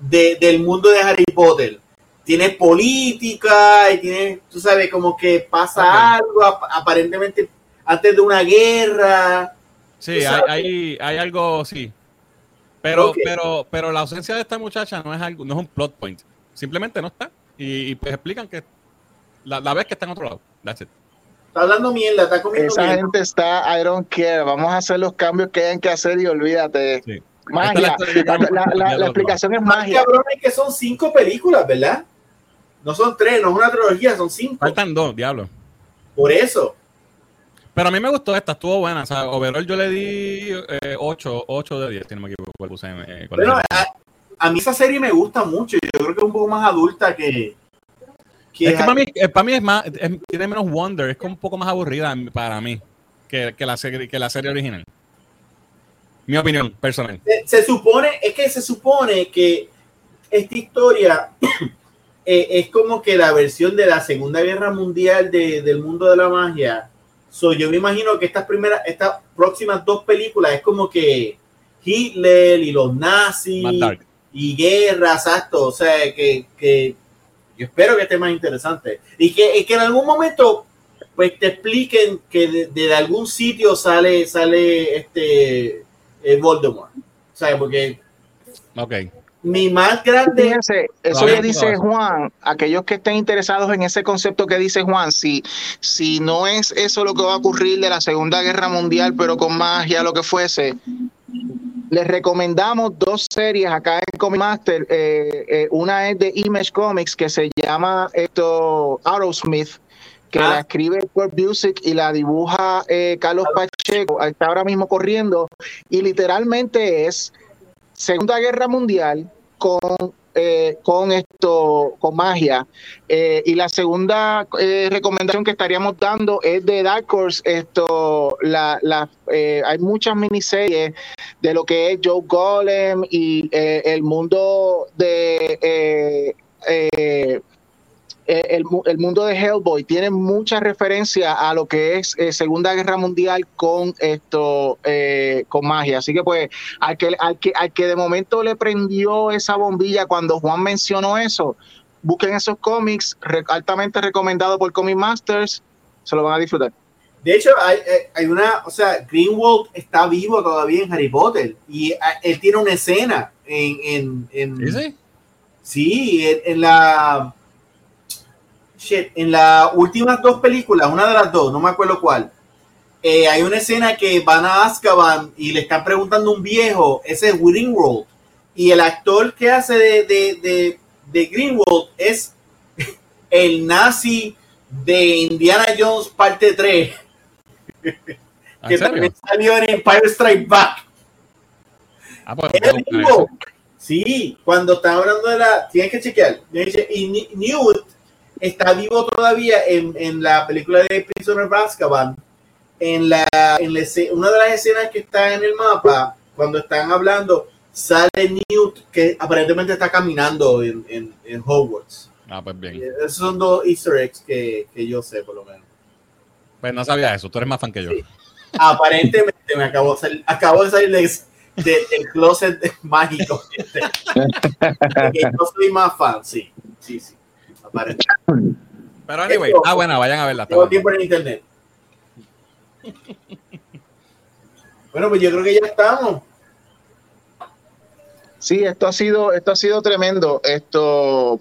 de, del mundo de Harry Potter. Tiene política y tiene, tú sabes, como que pasa okay. algo aparentemente antes de una guerra. Sí, hay, hay, hay, algo, sí. Pero, okay. pero, pero la ausencia de esta muchacha no es algo, no es un plot point. Simplemente no está. Y, y pues explican que la, la, vez que está en otro lado. That's it. Está hablando mierda, está comiendo Esa mierda. gente está, I don't care. Vamos a hacer los cambios que hayan que hacer y olvídate. Sí. Magia. La, la, la, la, explicación es magia. Cabrón, es que son cinco películas, ¿verdad? No son tres, no es una trilogía, son cinco. Faltan dos, diablo. Por eso. Pero a mí me gustó esta, estuvo buena. O sea, overall yo le di 8 eh, de 10, si no me equivoco. Eh, bueno, a, a mí esa serie me gusta mucho. Yo creo que es un poco más adulta que. es que para mí, eh, para mí es más, es- tiene menos wonder, es como un poco más aburrida para mí que, que la, serie, que la serie original. Mi opinión personal. se, se supone, es que se supone que esta historia eh, es como que la versión de la Segunda Guerra Mundial de- del mundo de la magia. So, yo me imagino que estas primeras, estas próximas dos películas es como que Hitler y los nazis y guerra, exacto. O sea, que, que yo espero que esté más interesante. Y que, y que en algún momento pues te expliquen que de, de algún sitio sale, sale este eh, Voldemort. O sea, porque Ok. Mi más grande... Fíjense, eso que no dice. Juan, aquellos que estén interesados en ese concepto que dice Juan, si, si no es eso lo que va a ocurrir de la Segunda Guerra Mundial, pero con magia, lo que fuese, les recomendamos dos series acá en Comic Master. Eh, eh, una es de Image Comics que se llama esto Aerosmith, que Ah. la escribe Kurt Busiek y la dibuja eh, Carlos Pacheco. Está ahora mismo corriendo y literalmente es Segunda Guerra Mundial con eh, con esto, con magia. Eh, y la segunda eh, recomendación que estaríamos dando es de Dark Horse. Esto, la, la, eh, hay muchas miniseries de lo que es Joe Golem y el mundo de el, mu- el mundo de Hellboy tiene mucha referencia a lo que es eh, Segunda Guerra Mundial con esto eh, con magia. Así que pues al que, al que al que de momento le prendió esa bombilla cuando Juan mencionó eso, busquen esos cómics re- altamente recomendado por Comic Masters, se lo van a disfrutar. De hecho, hay, eh, hay una, o sea, Greenwald está vivo todavía en Harry Potter y eh, él tiene una escena en, en, sí, en, en la shit, en las últimas dos películas, una de las dos, no me acuerdo cuál. eh, hay una escena que van a Azkaban y le están preguntando a un viejo, ese es Greenwald, y el actor que hace de, de, de, de Greenwald es el nazi de Indiana Jones parte 3 ¿En que también salió en Empire Strike Back. Ah, pues. Sí, cuando están hablando de la. Tienes que chequear. Y Newt está vivo todavía en, en la película de Prisoner of Azkaban. En la, en la una de las escenas que está en el mapa, cuando están hablando, sale Newt que aparentemente está caminando en, en, en Hogwarts. Ah, pues bien. Esos son dos Easter eggs que, que yo sé, por lo menos. Pues no sabía eso, tú eres más fan que yo. Sí. Aparentemente me acabo de salir, acabo de salir de, de- del closet mágico. este. Yo soy más fan, sí. Sí, sí. Aparentemente. Pero anyway, Esto- ah, bueno, vayan a verla. está Tengo buena. tiempo en internet. Bueno, pues yo creo que ya estamos. Sí, esto ha sido, esto ha sido tremendo. Esto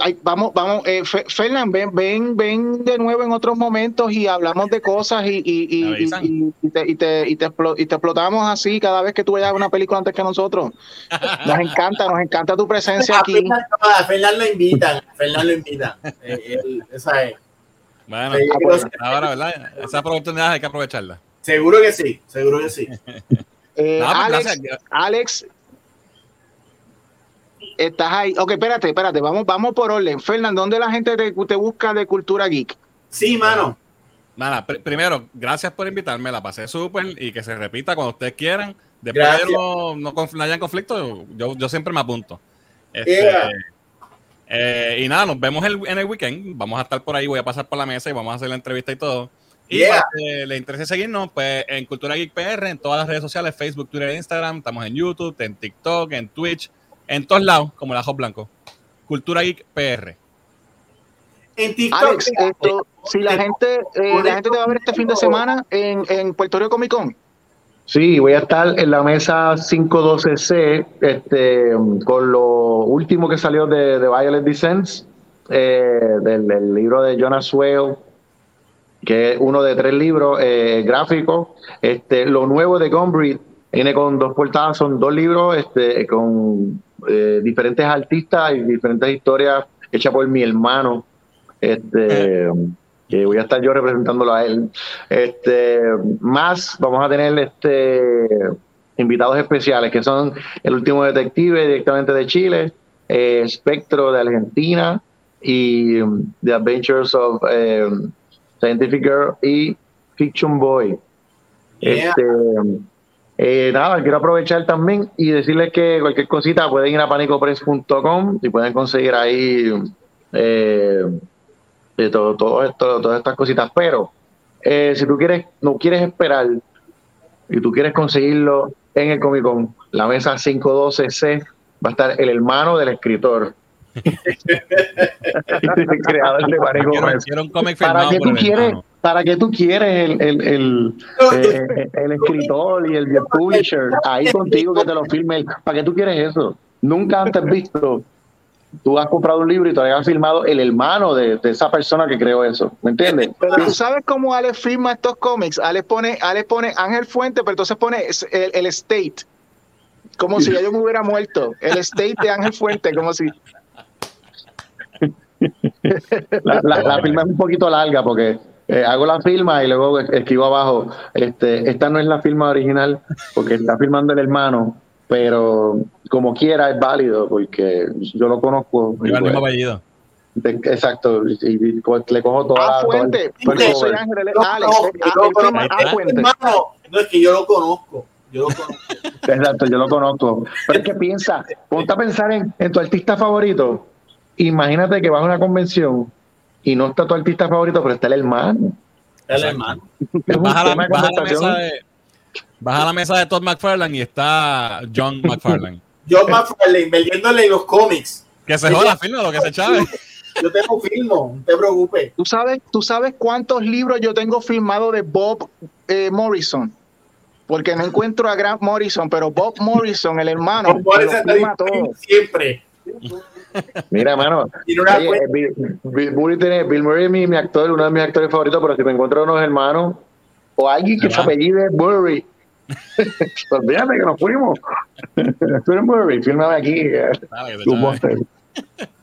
ay, vamos, vamos, eh, Fe- Fernán, ven, ven, ven de nuevo en otros momentos y hablamos de cosas y, y, y, y- te, y, te, y, te explo- y te explotamos así cada vez que tú vayas a una película antes que nosotros. Nos encanta, nos encanta tu presencia aquí. Fernán, a Fernán lo invitan. Fernán lo invitan. Eh, él- esa es. Bueno, Sí, Ah, pues, ahora, ¿verdad? Esa oportunidad hay que aprovecharla. Seguro que sí, seguro que sí. Eh, No, pues. Alex, estás ahí. Ok, espérate, espérate, vamos, vamos por orden. Fernán, ¿dónde la gente te, te busca de cultura geek? Sí, mano. Nada, pr- primero, gracias por invitarme, la pasé súper y que se repita cuando ustedes quieran. Después Gracias. que no, no, conf- no hayan conflicto, yo, yo siempre me apunto. Este, Yeah. eh, y nada, nos vemos el- en el weekend. Vamos a estar por ahí, voy a pasar por la mesa y vamos a hacer la entrevista y todo. Y Yeah. para que les interese seguirnos, pues en Cultura Geek PR, en todas las redes sociales, Facebook, Twitter e Instagram, estamos en YouTube, en TikTok, en Twitch, en todos lados, como el ajo blanco. Cultura Geek PR. En TikTok. Alex, esto, si la gente, eh, la gente te va a ver este fin de semana en, en Puerto Rico Comic Con. Sí, voy a estar en la mesa 512C este, con lo último que salió de, de Violet Descents, eh, del, del libro de Jonas Whale, que es uno de tres libros eh, gráficos. Este, lo nuevo de Gombrich viene con dos portadas, son dos libros este, con eh, diferentes artistas y diferentes historias hechas por mi hermano. Este, que voy a estar yo representándolo a él. Este, más, vamos a tener este invitados especiales, que son El último detective directamente de Chile, eh, Spectro de Argentina y um, The Adventures of um, Scientific Girl y Fiction Boy. Yeah. Este, eh, nada, quiero aprovechar también y decirles que cualquier cosita pueden ir a panicopress.com y pueden conseguir ahí eh, de todo, todo esto, todas estas cositas. Pero eh, si tú quieres, no quieres esperar y tú quieres conseguirlo en el Comic Con, la mesa 512C va a estar el hermano del escritor. el creador de Panico Quiero, Press. quiero un cómic ¿Para por tú quieres? hermano. ¿Para qué tú quieres el, el, el, eh, el escritor y el, publisher ahí contigo que te lo firme? ¿Para qué tú quieres eso? Nunca antes visto. Tú has comprado un libro y te has firmado el hermano de, de esa persona que creó eso. ¿Me entiendes? Pero tú sabes cómo Alex firma estos cómics. Alex pone, Alex pone Ángel Fuente, pero entonces pone el, el estate. Como si yo me hubiera muerto. El estate de Ángel Fuente, como si. La, la, la firma es un poquito larga porque eh, hago la firma y luego escribo abajo, este, esta no es la firma original porque está firmando el hermano, pero como quiera es válido porque yo lo conozco. Lleva el mismo pues, apellido. de- exacto, y, y, pues, le cojo toda Ah, Fuente. todo el soy. Ángel, Alex. Ah, firma Fuente. Hermano, no es que yo lo conozco. Yo lo conozco. Exacto, yo lo conozco. Pero es que piensa, ponte a pensar en, en tu artista favorito. Imagínate que vas a una convención y no está tu artista favorito, pero está el hermano. El hermano. Es un Vas a, la, mesa de, vas a la mesa de Todd McFarlane y está John McFarlane. John McFarlane vendiéndole los cómics. Que se joda, firma lo que se chave. Yo tengo filmo, no te preocupes. ¿Tú sabes, ¿Tú sabes cuántos libros yo tengo firmados de Bob eh, Morrison? Porque no encuentro a Grant Morrison, pero Bob Morrison, el hermano, me Boris lo todo. siempre. Mira, mano. Oye. Bill, Bill Murray tiene- Bill Murray es mi, mi actor, uno de mis actores favoritos, pero si me encuentro unos hermanos o alguien que se apellide Murray, olvídate que nos fuimos. Tú eres Murray, fírmame aquí. eh,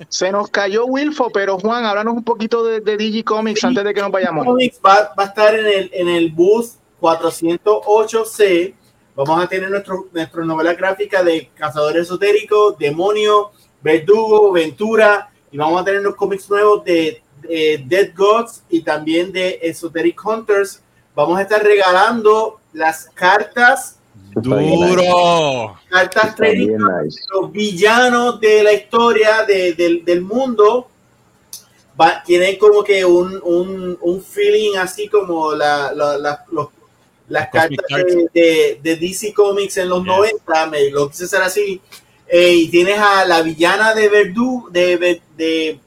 se nos cayó Wilfo, pero Juan, háblanos un poquito de, de Digicomics antes de que nos vayamos. Comics va, va a estar en el, en el booth 408C. Vamos a tener nuestro, nuestra novela gráfica de Cazador Esotérico, Demonio, Verdugo, Ventura. Y vamos a tener los cómics nuevos de, de Dead Gods y también de Esoteric Hunters. Vamos a estar regalando las cartas, Duro. cartas nice. los villanos de la historia de- del- del mundo va- tienen como que un, un, un feeling así como la, la- la- los- las cartas de, de- de DC Comics en los Yes. 90, me lo quise hacer así. Eh, y tienes a la villana de Verdú, de, de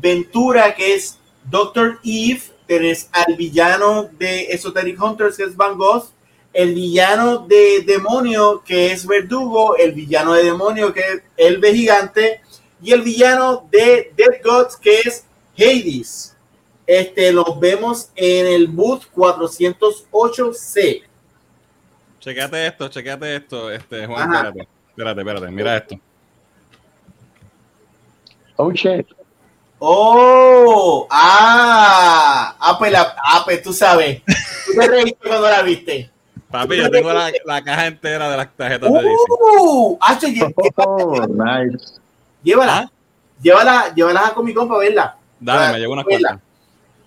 Ventura, que es Doctor Eve. Tienes al villano de Esoteric Hunters, que es Van Gogh. El villano de Demonio, que es Verdugo. El villano de Demonio, que es El Gigante. Y el villano de Dead Gods, que es Hades. Este, los vemos en el booth 408C. Chequéate esto, chequéate esto, este, Juan, espérate. Espérate, espérate, mira esto. Oh, shit. Oh, ah, ah, pues, la, ah, pues tú sabes. Tú te reíste cuando la viste. Papi, yo tengo la, la caja entera de las tarjetas de DC. Uh, Hacho, lle- Oh, nice. llévala, ¿Ah? llévala, llévala a Comic Con para verla. Dale, Para me llevo unas cuantas.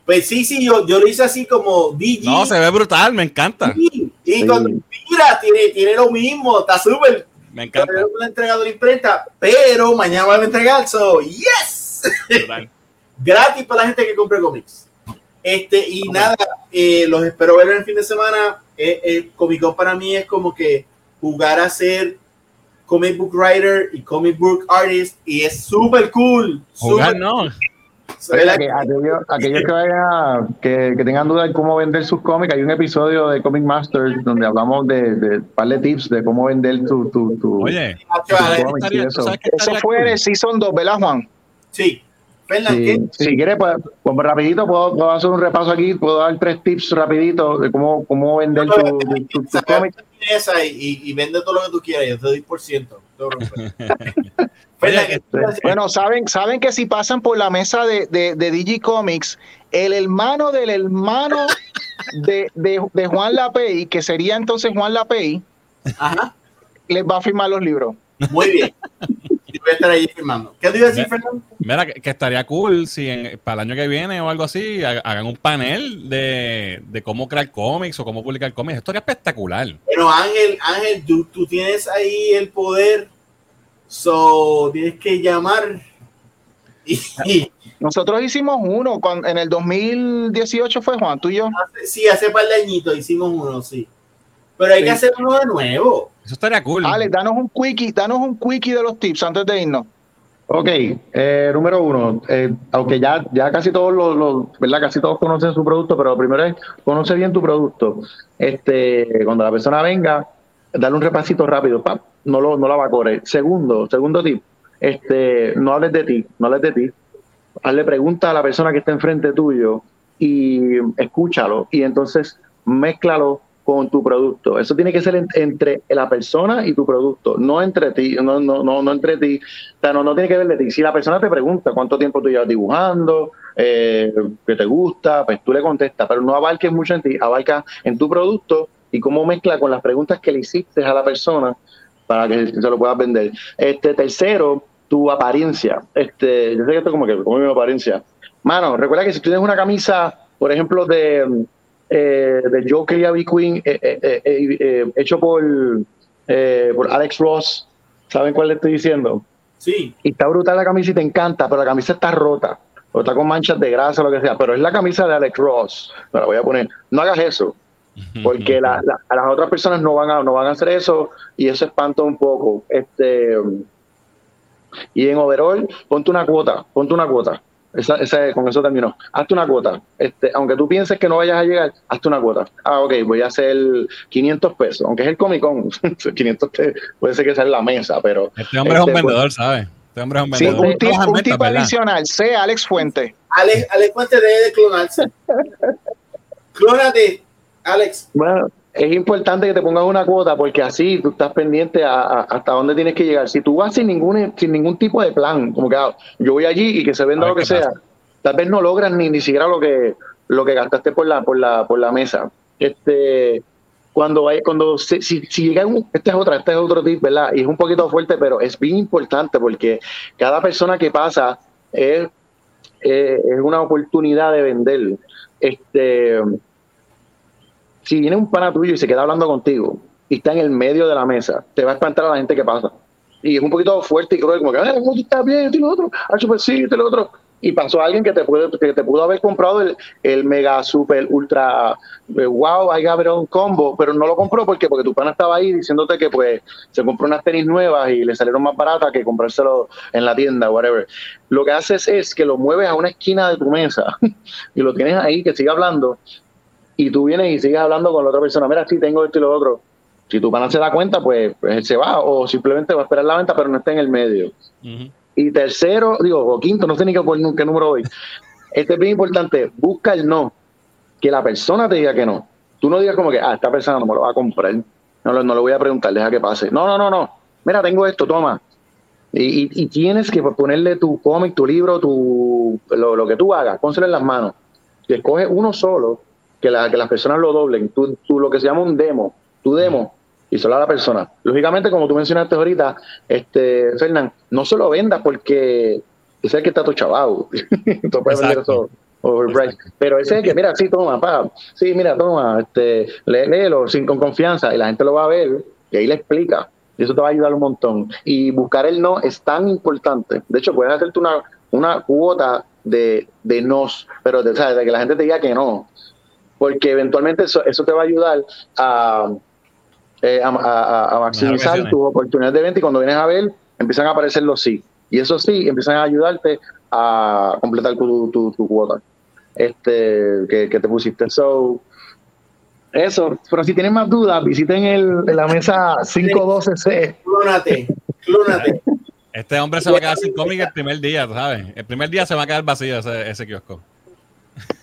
Pues sí, sí, yo, yo lo hice así como DG. No, se ve brutal, me encanta. Sí, Y Sí. cuando mira, tiene, tiene lo mismo, está súper. Me encanta. Todavía no he entregado la imprenta, pero mañana voy a entregar, so yes. gratis para la gente que compre cómics. Este, y nada, eh, los espero ver el fin de semana. Eh, eh, Comic Con para mí es como que jugar a ser comic book writer y comic book artist y es súper cool. Jugar súper- no. Soy Oye, aquellos, aquellos que vayan, que, que tengan dudas de cómo vender sus cómics, hay un episodio de Comic Masters donde hablamos de, de un par de tips de cómo vender tu, tu, tu Oye, tu Alex, cómic y estaría- eso. fue de Season 2, ¿verdad, Juan? Sí. Si quieres, pues, pues rapidito puedo, puedo hacer un repaso aquí, puedo dar tres tips rapidito de cómo, cómo vender tu, tu, tu- tu Saca cómic. esa y, y- y vende todo lo que tú quieras. Yo te doy por ciento. No te preocupes. Fernan, ¿qué tú vas a hacer? Bueno, saben, saben que si pasan por la mesa de, de, de Digicomics, el hermano del hermano de, de, de Juan Lapey, que sería entonces Juan Lapey, Ajá. les va a firmar los libros. Muy bien. Voy a estar ahí firmando. ¿Qué te iba a decir, Fernando? Mira, que, que estaría cool si en- para el año que viene o algo así ha- hagan un panel de, de cómo crear cómics o cómo publicar cómics. Esto sería espectacular. Pero Ángel, Ángel, tú, tú tienes ahí el poder. So, tienes que llamar. Y Nosotros hicimos uno cuando, en el 2018 fue Juan, tú y yo. hace- sí, hace par de añitos hicimos uno, sí. Pero hay Sí. que hacer uno de nuevo. Eso estaría cool. Alex, danos un quickie, danos un quickie de los tips antes de irnos. Ok, eh, número uno, eh, aunque ya, ya casi todos los, los- ¿verdad? Casi todos conocen su producto, pero lo primero es conoce bien tu producto. Este, cuando la persona venga, dale un repasito rápido, pap, no lo, no la vacore. Segundo, segundo tip, este, no hables de ti, no hables de ti. Hazle pregunta a la persona que está enfrente tuyo y escúchalo y entonces mézclalo con tu producto. Eso tiene que ser en- entre la persona y tu producto, no entre ti, no, no, no, no entre ti. O sea, no, no tiene que ver de ti. Si la persona te pregunta cuánto tiempo tú llevas dibujando, eh, qué te gusta, pues tú le contestas, pero no abarques mucho en ti, abarca en tu producto y cómo mezcla con las preguntas que le hiciste a la persona para que se lo puedas vender. Este tercero, tu apariencia. Este, yo sé que esto como que como mi apariencia. Mano, recuerda que si tú tienes una camisa, por ejemplo, de eh, de Joker y Abby Queen, eh, eh, eh, hecho por, eh, por Alex Ross, ¿saben cuál le estoy diciendo? Sí. Y está brutal la camisa y te encanta, pero la camisa está rota, o está con manchas de grasa o lo que sea, pero es la camisa de Alex Ross. Me la voy a poner. No hagas eso, porque la- la- a las otras personas no van a, no van a hacer eso y eso espanta un poco. Este, y en overall, ponte una cuota, ponte una cuota. Esa, esa- con eso terminó. Hazte una cuota. Este, aunque tú pienses que no vayas a llegar, hazte una cuota. Ah, ok, voy a hacer 500 pesos, aunque es el Comic Con. 500 te- puede ser que sea en la mesa, pero. Este hombre es un este, pues, vendedor, ¿sabes? Este hombre es un Sí, vendedor. un tip, Trabaja en un ventas, tip ¿verdad? adicional, sé Alex Fuente. Alex, Alex Fuente debe de clonarse. Clónate, Alex. Bueno, es importante que te pongas una cuota porque así tú estás pendiente a, a- hasta dónde tienes que llegar. Si tú vas sin ningún, sin ningún tipo de plan, como que ah, yo voy allí y que se venda lo que sea, pasa. tal vez no logras ni, ni siquiera lo que, lo que gastaste por la, por la, por la mesa. Este, cuando vaya, cuando se- si, si llega un, este es otra, este es otro tip, ¿verdad? Y es un poquito fuerte, pero es bien importante porque cada persona que pasa es, eh, es una oportunidad de vender. Este, si viene un pana tuyo y se queda hablando contigo y está en el medio de la mesa, te va a espantar a la gente que pasa. Y es un poquito fuerte y cruel, como que, "Ah, ¿cómo tú estás bien? Esto y lo otro, ah, super sí, esto y lo otro. Y pasó alguien que te, puede, que te pudo haber comprado el, mega, super, ultra, wow, it on combo, pero no lo compró porque porque tu pana estaba ahí diciéndote que pues se compró unas tenis nuevas y le salieron más baratas que comprárselo en la tienda, whatever. Lo que haces es que lo mueves a una esquina de tu mesa y lo tienes ahí, que siga hablando, y tú vienes y sigues hablando con la otra persona, mira, sí, tengo esto y lo otro. Si tu pana se da cuenta, pues, pues él se va, o simplemente va a esperar la venta, pero no está en el medio. Y tercero, digo, o quinto, no sé ni qué, qué número hoy. Este es bien importante, busca el no. Que la persona te diga que no. Tú no digas como que, ah, esta persona no me lo va a comprar. No, lo- no le voy a preguntar, deja que pase. No, no, no, no. Mira, tengo esto, toma. Y, y- y tienes que ponerle tu cómic, tu libro, tu, lo, lo que tú hagas, pónselo en las manos. Si escoges uno solo, que, la, que las personas lo doblen, tú, tú lo que se llama un demo, tu demo, y solo a la persona. Lógicamente, como tú mencionaste ahorita, este, Fernán, no se lo vendas porque ese es el que está overpriced. Exacto. Pero ese es el que, mira, sí, toma, pa, sí, mira, toma, este, lé- léelo sin, con confianza y la gente lo va a ver y ahí le explica. Y eso te va a ayudar un montón. Y buscar el no es tan importante. De hecho, puedes hacerte una, una cuota de, de nos, pero de, de que la gente te diga que no. Porque eventualmente eso, eso te va a ayudar a, eh, a, a- a maximizar tus oportunidades de venta y cuando vienes a ver, empiezan a aparecer los sí. Y eso sí, empiezan a ayudarte a completar tu, tu, tu cuota este que, que te pusiste. So, eso. Pero si tienen más dudas, visiten el, la mesa 512C. Clónate, clónate. Este hombre se va a quedar sin cómic el primer día, ¿sabes? El primer día se va a quedar vacío ese, ese kiosco.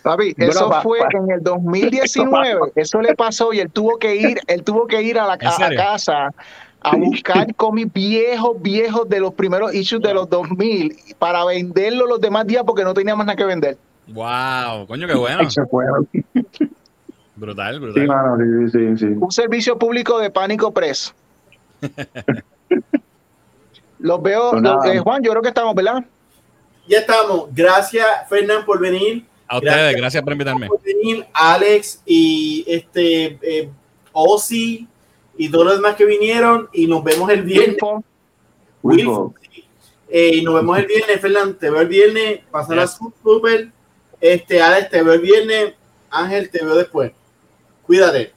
Papi, eso fue pa- en el 2019. Eso le pasó y él tuvo que ir, él tuvo que ir a la casa a buscar cómics viejos, viejos de los primeros issues de los 2000 para venderlo los demás días porque no teníamos nada que vender. Wow, coño, qué bueno. Eso fue. Brutal, Sí, brutal. mano, sí, sí, sí. Un servicio público de Pánico Press. Los veo, Pues los- eh, Juan, yo creo que estamos, ¿verdad? Ya estamos. Gracias, Fernán, por venir. A ustedes, Gracias. gracias por invitarme. por venir, Alex y este eh, Ozzy y todos los demás que vinieron. Y nos vemos el viernes. Wilfo. Eh, y nos vemos el viernes, Fernán. Te veo el viernes. Pasará Yes. súper. Este, Alex, te veo el viernes. Ángel, te veo después. Cuídate.